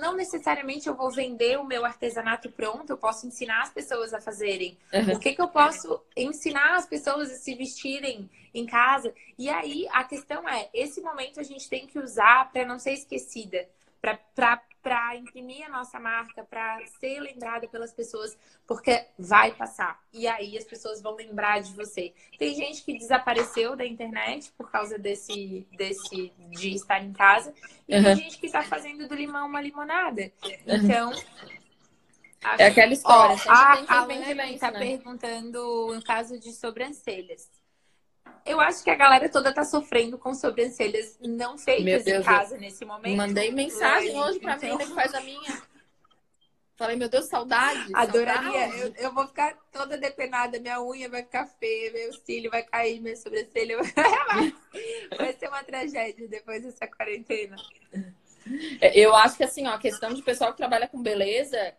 Não necessariamente eu vou vender o meu artesanato pronto, eu posso ensinar as pessoas a fazerem. Uhum. O que, que eu posso ensinar as pessoas a se vestirem em casa? E aí a questão é: esse momento a gente tem que usar para não ser esquecida, para para imprimir a nossa marca, para ser lembrada pelas pessoas, porque vai passar. E aí as pessoas vão lembrar de você. Tem gente que desapareceu da internet por causa desse, desse de estar em casa, e uhum. tem gente que está fazendo do limão uma limonada. Então.
Acho... É aquela história.
Ó, a, a Lana está né? perguntando no caso de sobrancelhas eu acho que a galera toda tá sofrendo com sobrancelhas não feitas em casa nesse momento.
Mandei mensagem hoje pra então... mim, que faz a minha. Falei, meu Deus, saudade.
Adoraria. Eu, eu, vou ficar toda depenada, minha unha vai ficar feia, meu cílio vai cair, minha sobrancelha vai... vai ser uma tragédia depois dessa quarentena.
É, eu acho que assim, ó, a questão de pessoal que trabalha com beleza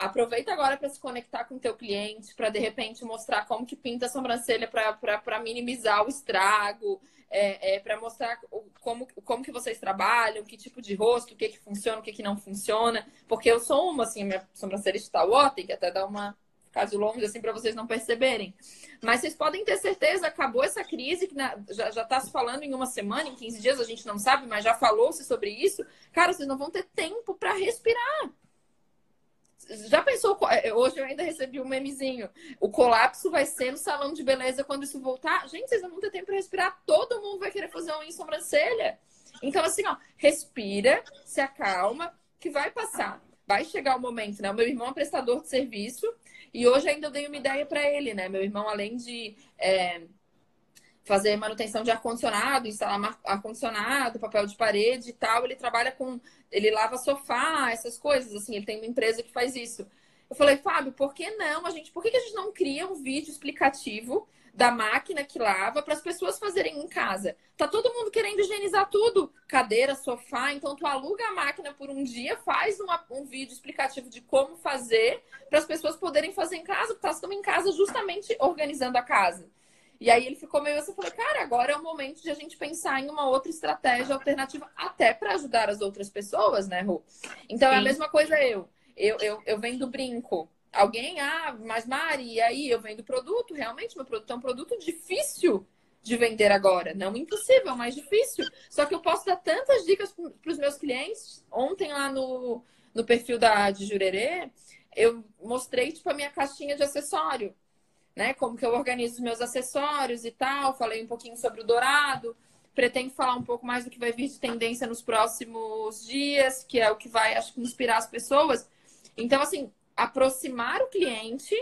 aproveita agora para se conectar com o teu cliente, para de repente mostrar como que pinta a sobrancelha para minimizar o estrago, é, é, para mostrar como, como que vocês trabalham, que tipo de rosto, o que, que funciona, o que, que não funciona. Porque eu sou uma, assim, minha sobrancelha está ó, tem que até dar uma caso longe, assim, para vocês não perceberem. Mas vocês podem ter certeza, acabou essa crise, que na, já está se falando em uma semana, em 15 dias, a gente não sabe, mas já falou-se sobre isso. Cara, vocês não vão ter tempo para respirar. Já pensou? É, hoje eu ainda recebi um memezinho. O colapso vai ser no salão de beleza quando isso voltar. Gente, vocês não vão ter tempo para respirar. Todo mundo vai querer fazer unha em sobrancelha. Então, assim, ó, respira, se acalma, que vai passar. Vai chegar o momento, né? O meu irmão é prestador de serviço e hoje ainda eu dei uma ideia para ele, né? Meu irmão, além de é, fazer manutenção de ar-condicionado, instalar ar-condicionado, papel de parede e tal. Ele trabalha com. Ele lava sofá, essas coisas, assim, ele tem uma empresa que faz isso. Eu falei, Fábio, por que não? A gente, por que, a gente não cria um vídeo explicativo da máquina que lava para as pessoas fazerem em casa? Tá todo mundo querendo higienizar tudo, cadeira, sofá, então tu aluga a máquina por um dia, faz uma, um vídeo explicativo de como fazer para as pessoas poderem fazer em casa, porque elas estão em casa justamente organizando a casa. E aí ele ficou meio assim, eu falei, cara, agora é o momento de a gente pensar em uma outra estratégia alternativa, até para ajudar as outras pessoas, né, Ru? Então Sim. é a mesma coisa eu. Eu, eu, eu vendo brinco. Alguém, ah, mas Mari, e aí eu vendo produto, realmente meu produto é um produto difícil de vender agora. Não impossível, mas difícil. Só que eu posso dar tantas dicas para os meus clientes. Ontem lá no, no perfil da de Jurerê, eu mostrei tipo a minha caixinha de acessório né? Como que eu organizo os meus acessórios e tal. Falei um pouquinho sobre o dourado. Pretendo falar um pouco mais do que vai vir de tendência nos próximos dias, que é o que vai, acho que, inspirar as pessoas. Então, assim, aproximar o cliente,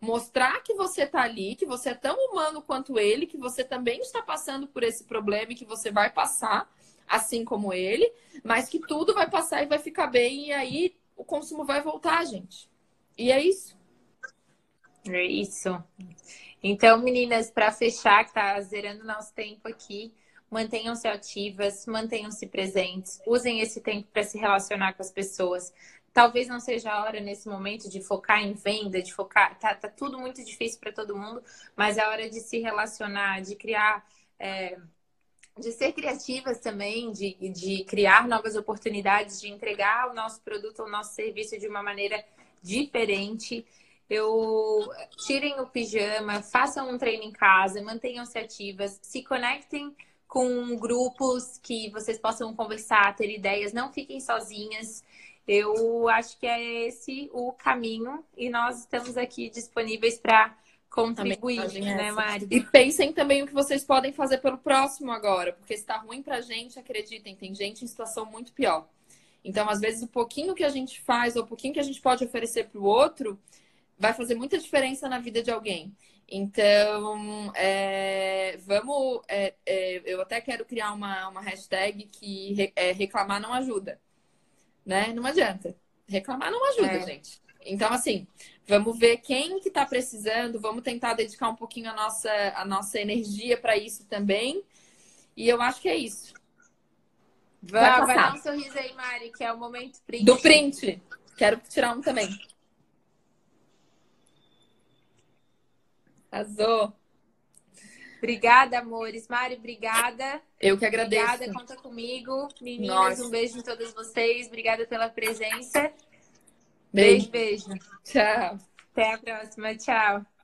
mostrar que você está ali, que você é tão humano quanto ele, que você também está passando por esse problema e que você vai passar, assim como ele, mas que tudo vai passar e vai ficar bem, e aí o consumo vai voltar, gente. E é isso.
Isso. Então, meninas, para fechar, que tá zerando nosso tempo aqui, mantenham-se ativas, mantenham-se presentes, usem esse tempo para se relacionar com as pessoas. Talvez não seja a hora nesse momento de focar em venda, de focar. Tá, tá tudo muito difícil para todo mundo, mas é hora de se relacionar, de criar. É, de ser criativas também, de, de criar novas oportunidades, de entregar o nosso produto o nosso serviço de uma maneira diferente eu tirem o pijama, façam um treino em casa, mantenham-se ativas, se conectem com grupos que vocês possam conversar, ter ideias, não fiquem sozinhas. Eu acho que é esse o caminho e nós estamos aqui disponíveis para contribuir, né, Mari?
E pensem também o que vocês podem fazer pelo próximo agora, porque se está ruim para a gente, acreditem, tem gente em situação muito pior. Então, às vezes, o pouquinho que a gente faz, ou o pouquinho que a gente pode oferecer para o outro, vai fazer muita diferença na vida de alguém. Então, é, vamos. É, é, eu até quero criar uma, uma hashtag que é, reclamar não ajuda. Né? Não adianta. Reclamar não ajuda, é. gente. Então, assim, vamos ver quem que está precisando, vamos tentar dedicar um pouquinho a nossa, a nossa energia para isso também. E eu acho que é isso.
Vai, vai dar um sorriso aí, Mari, que é o momento print.
Do print. Quero tirar um também. Arrasou.
Obrigada, amores. Mari, obrigada.
Eu que agradeço.
Obrigada, conta comigo. Meninas, Nossa. um beijo em todas vocês. Obrigada pela presença. Beijo, beijo. beijo.
Tchau.
Até a próxima. Tchau.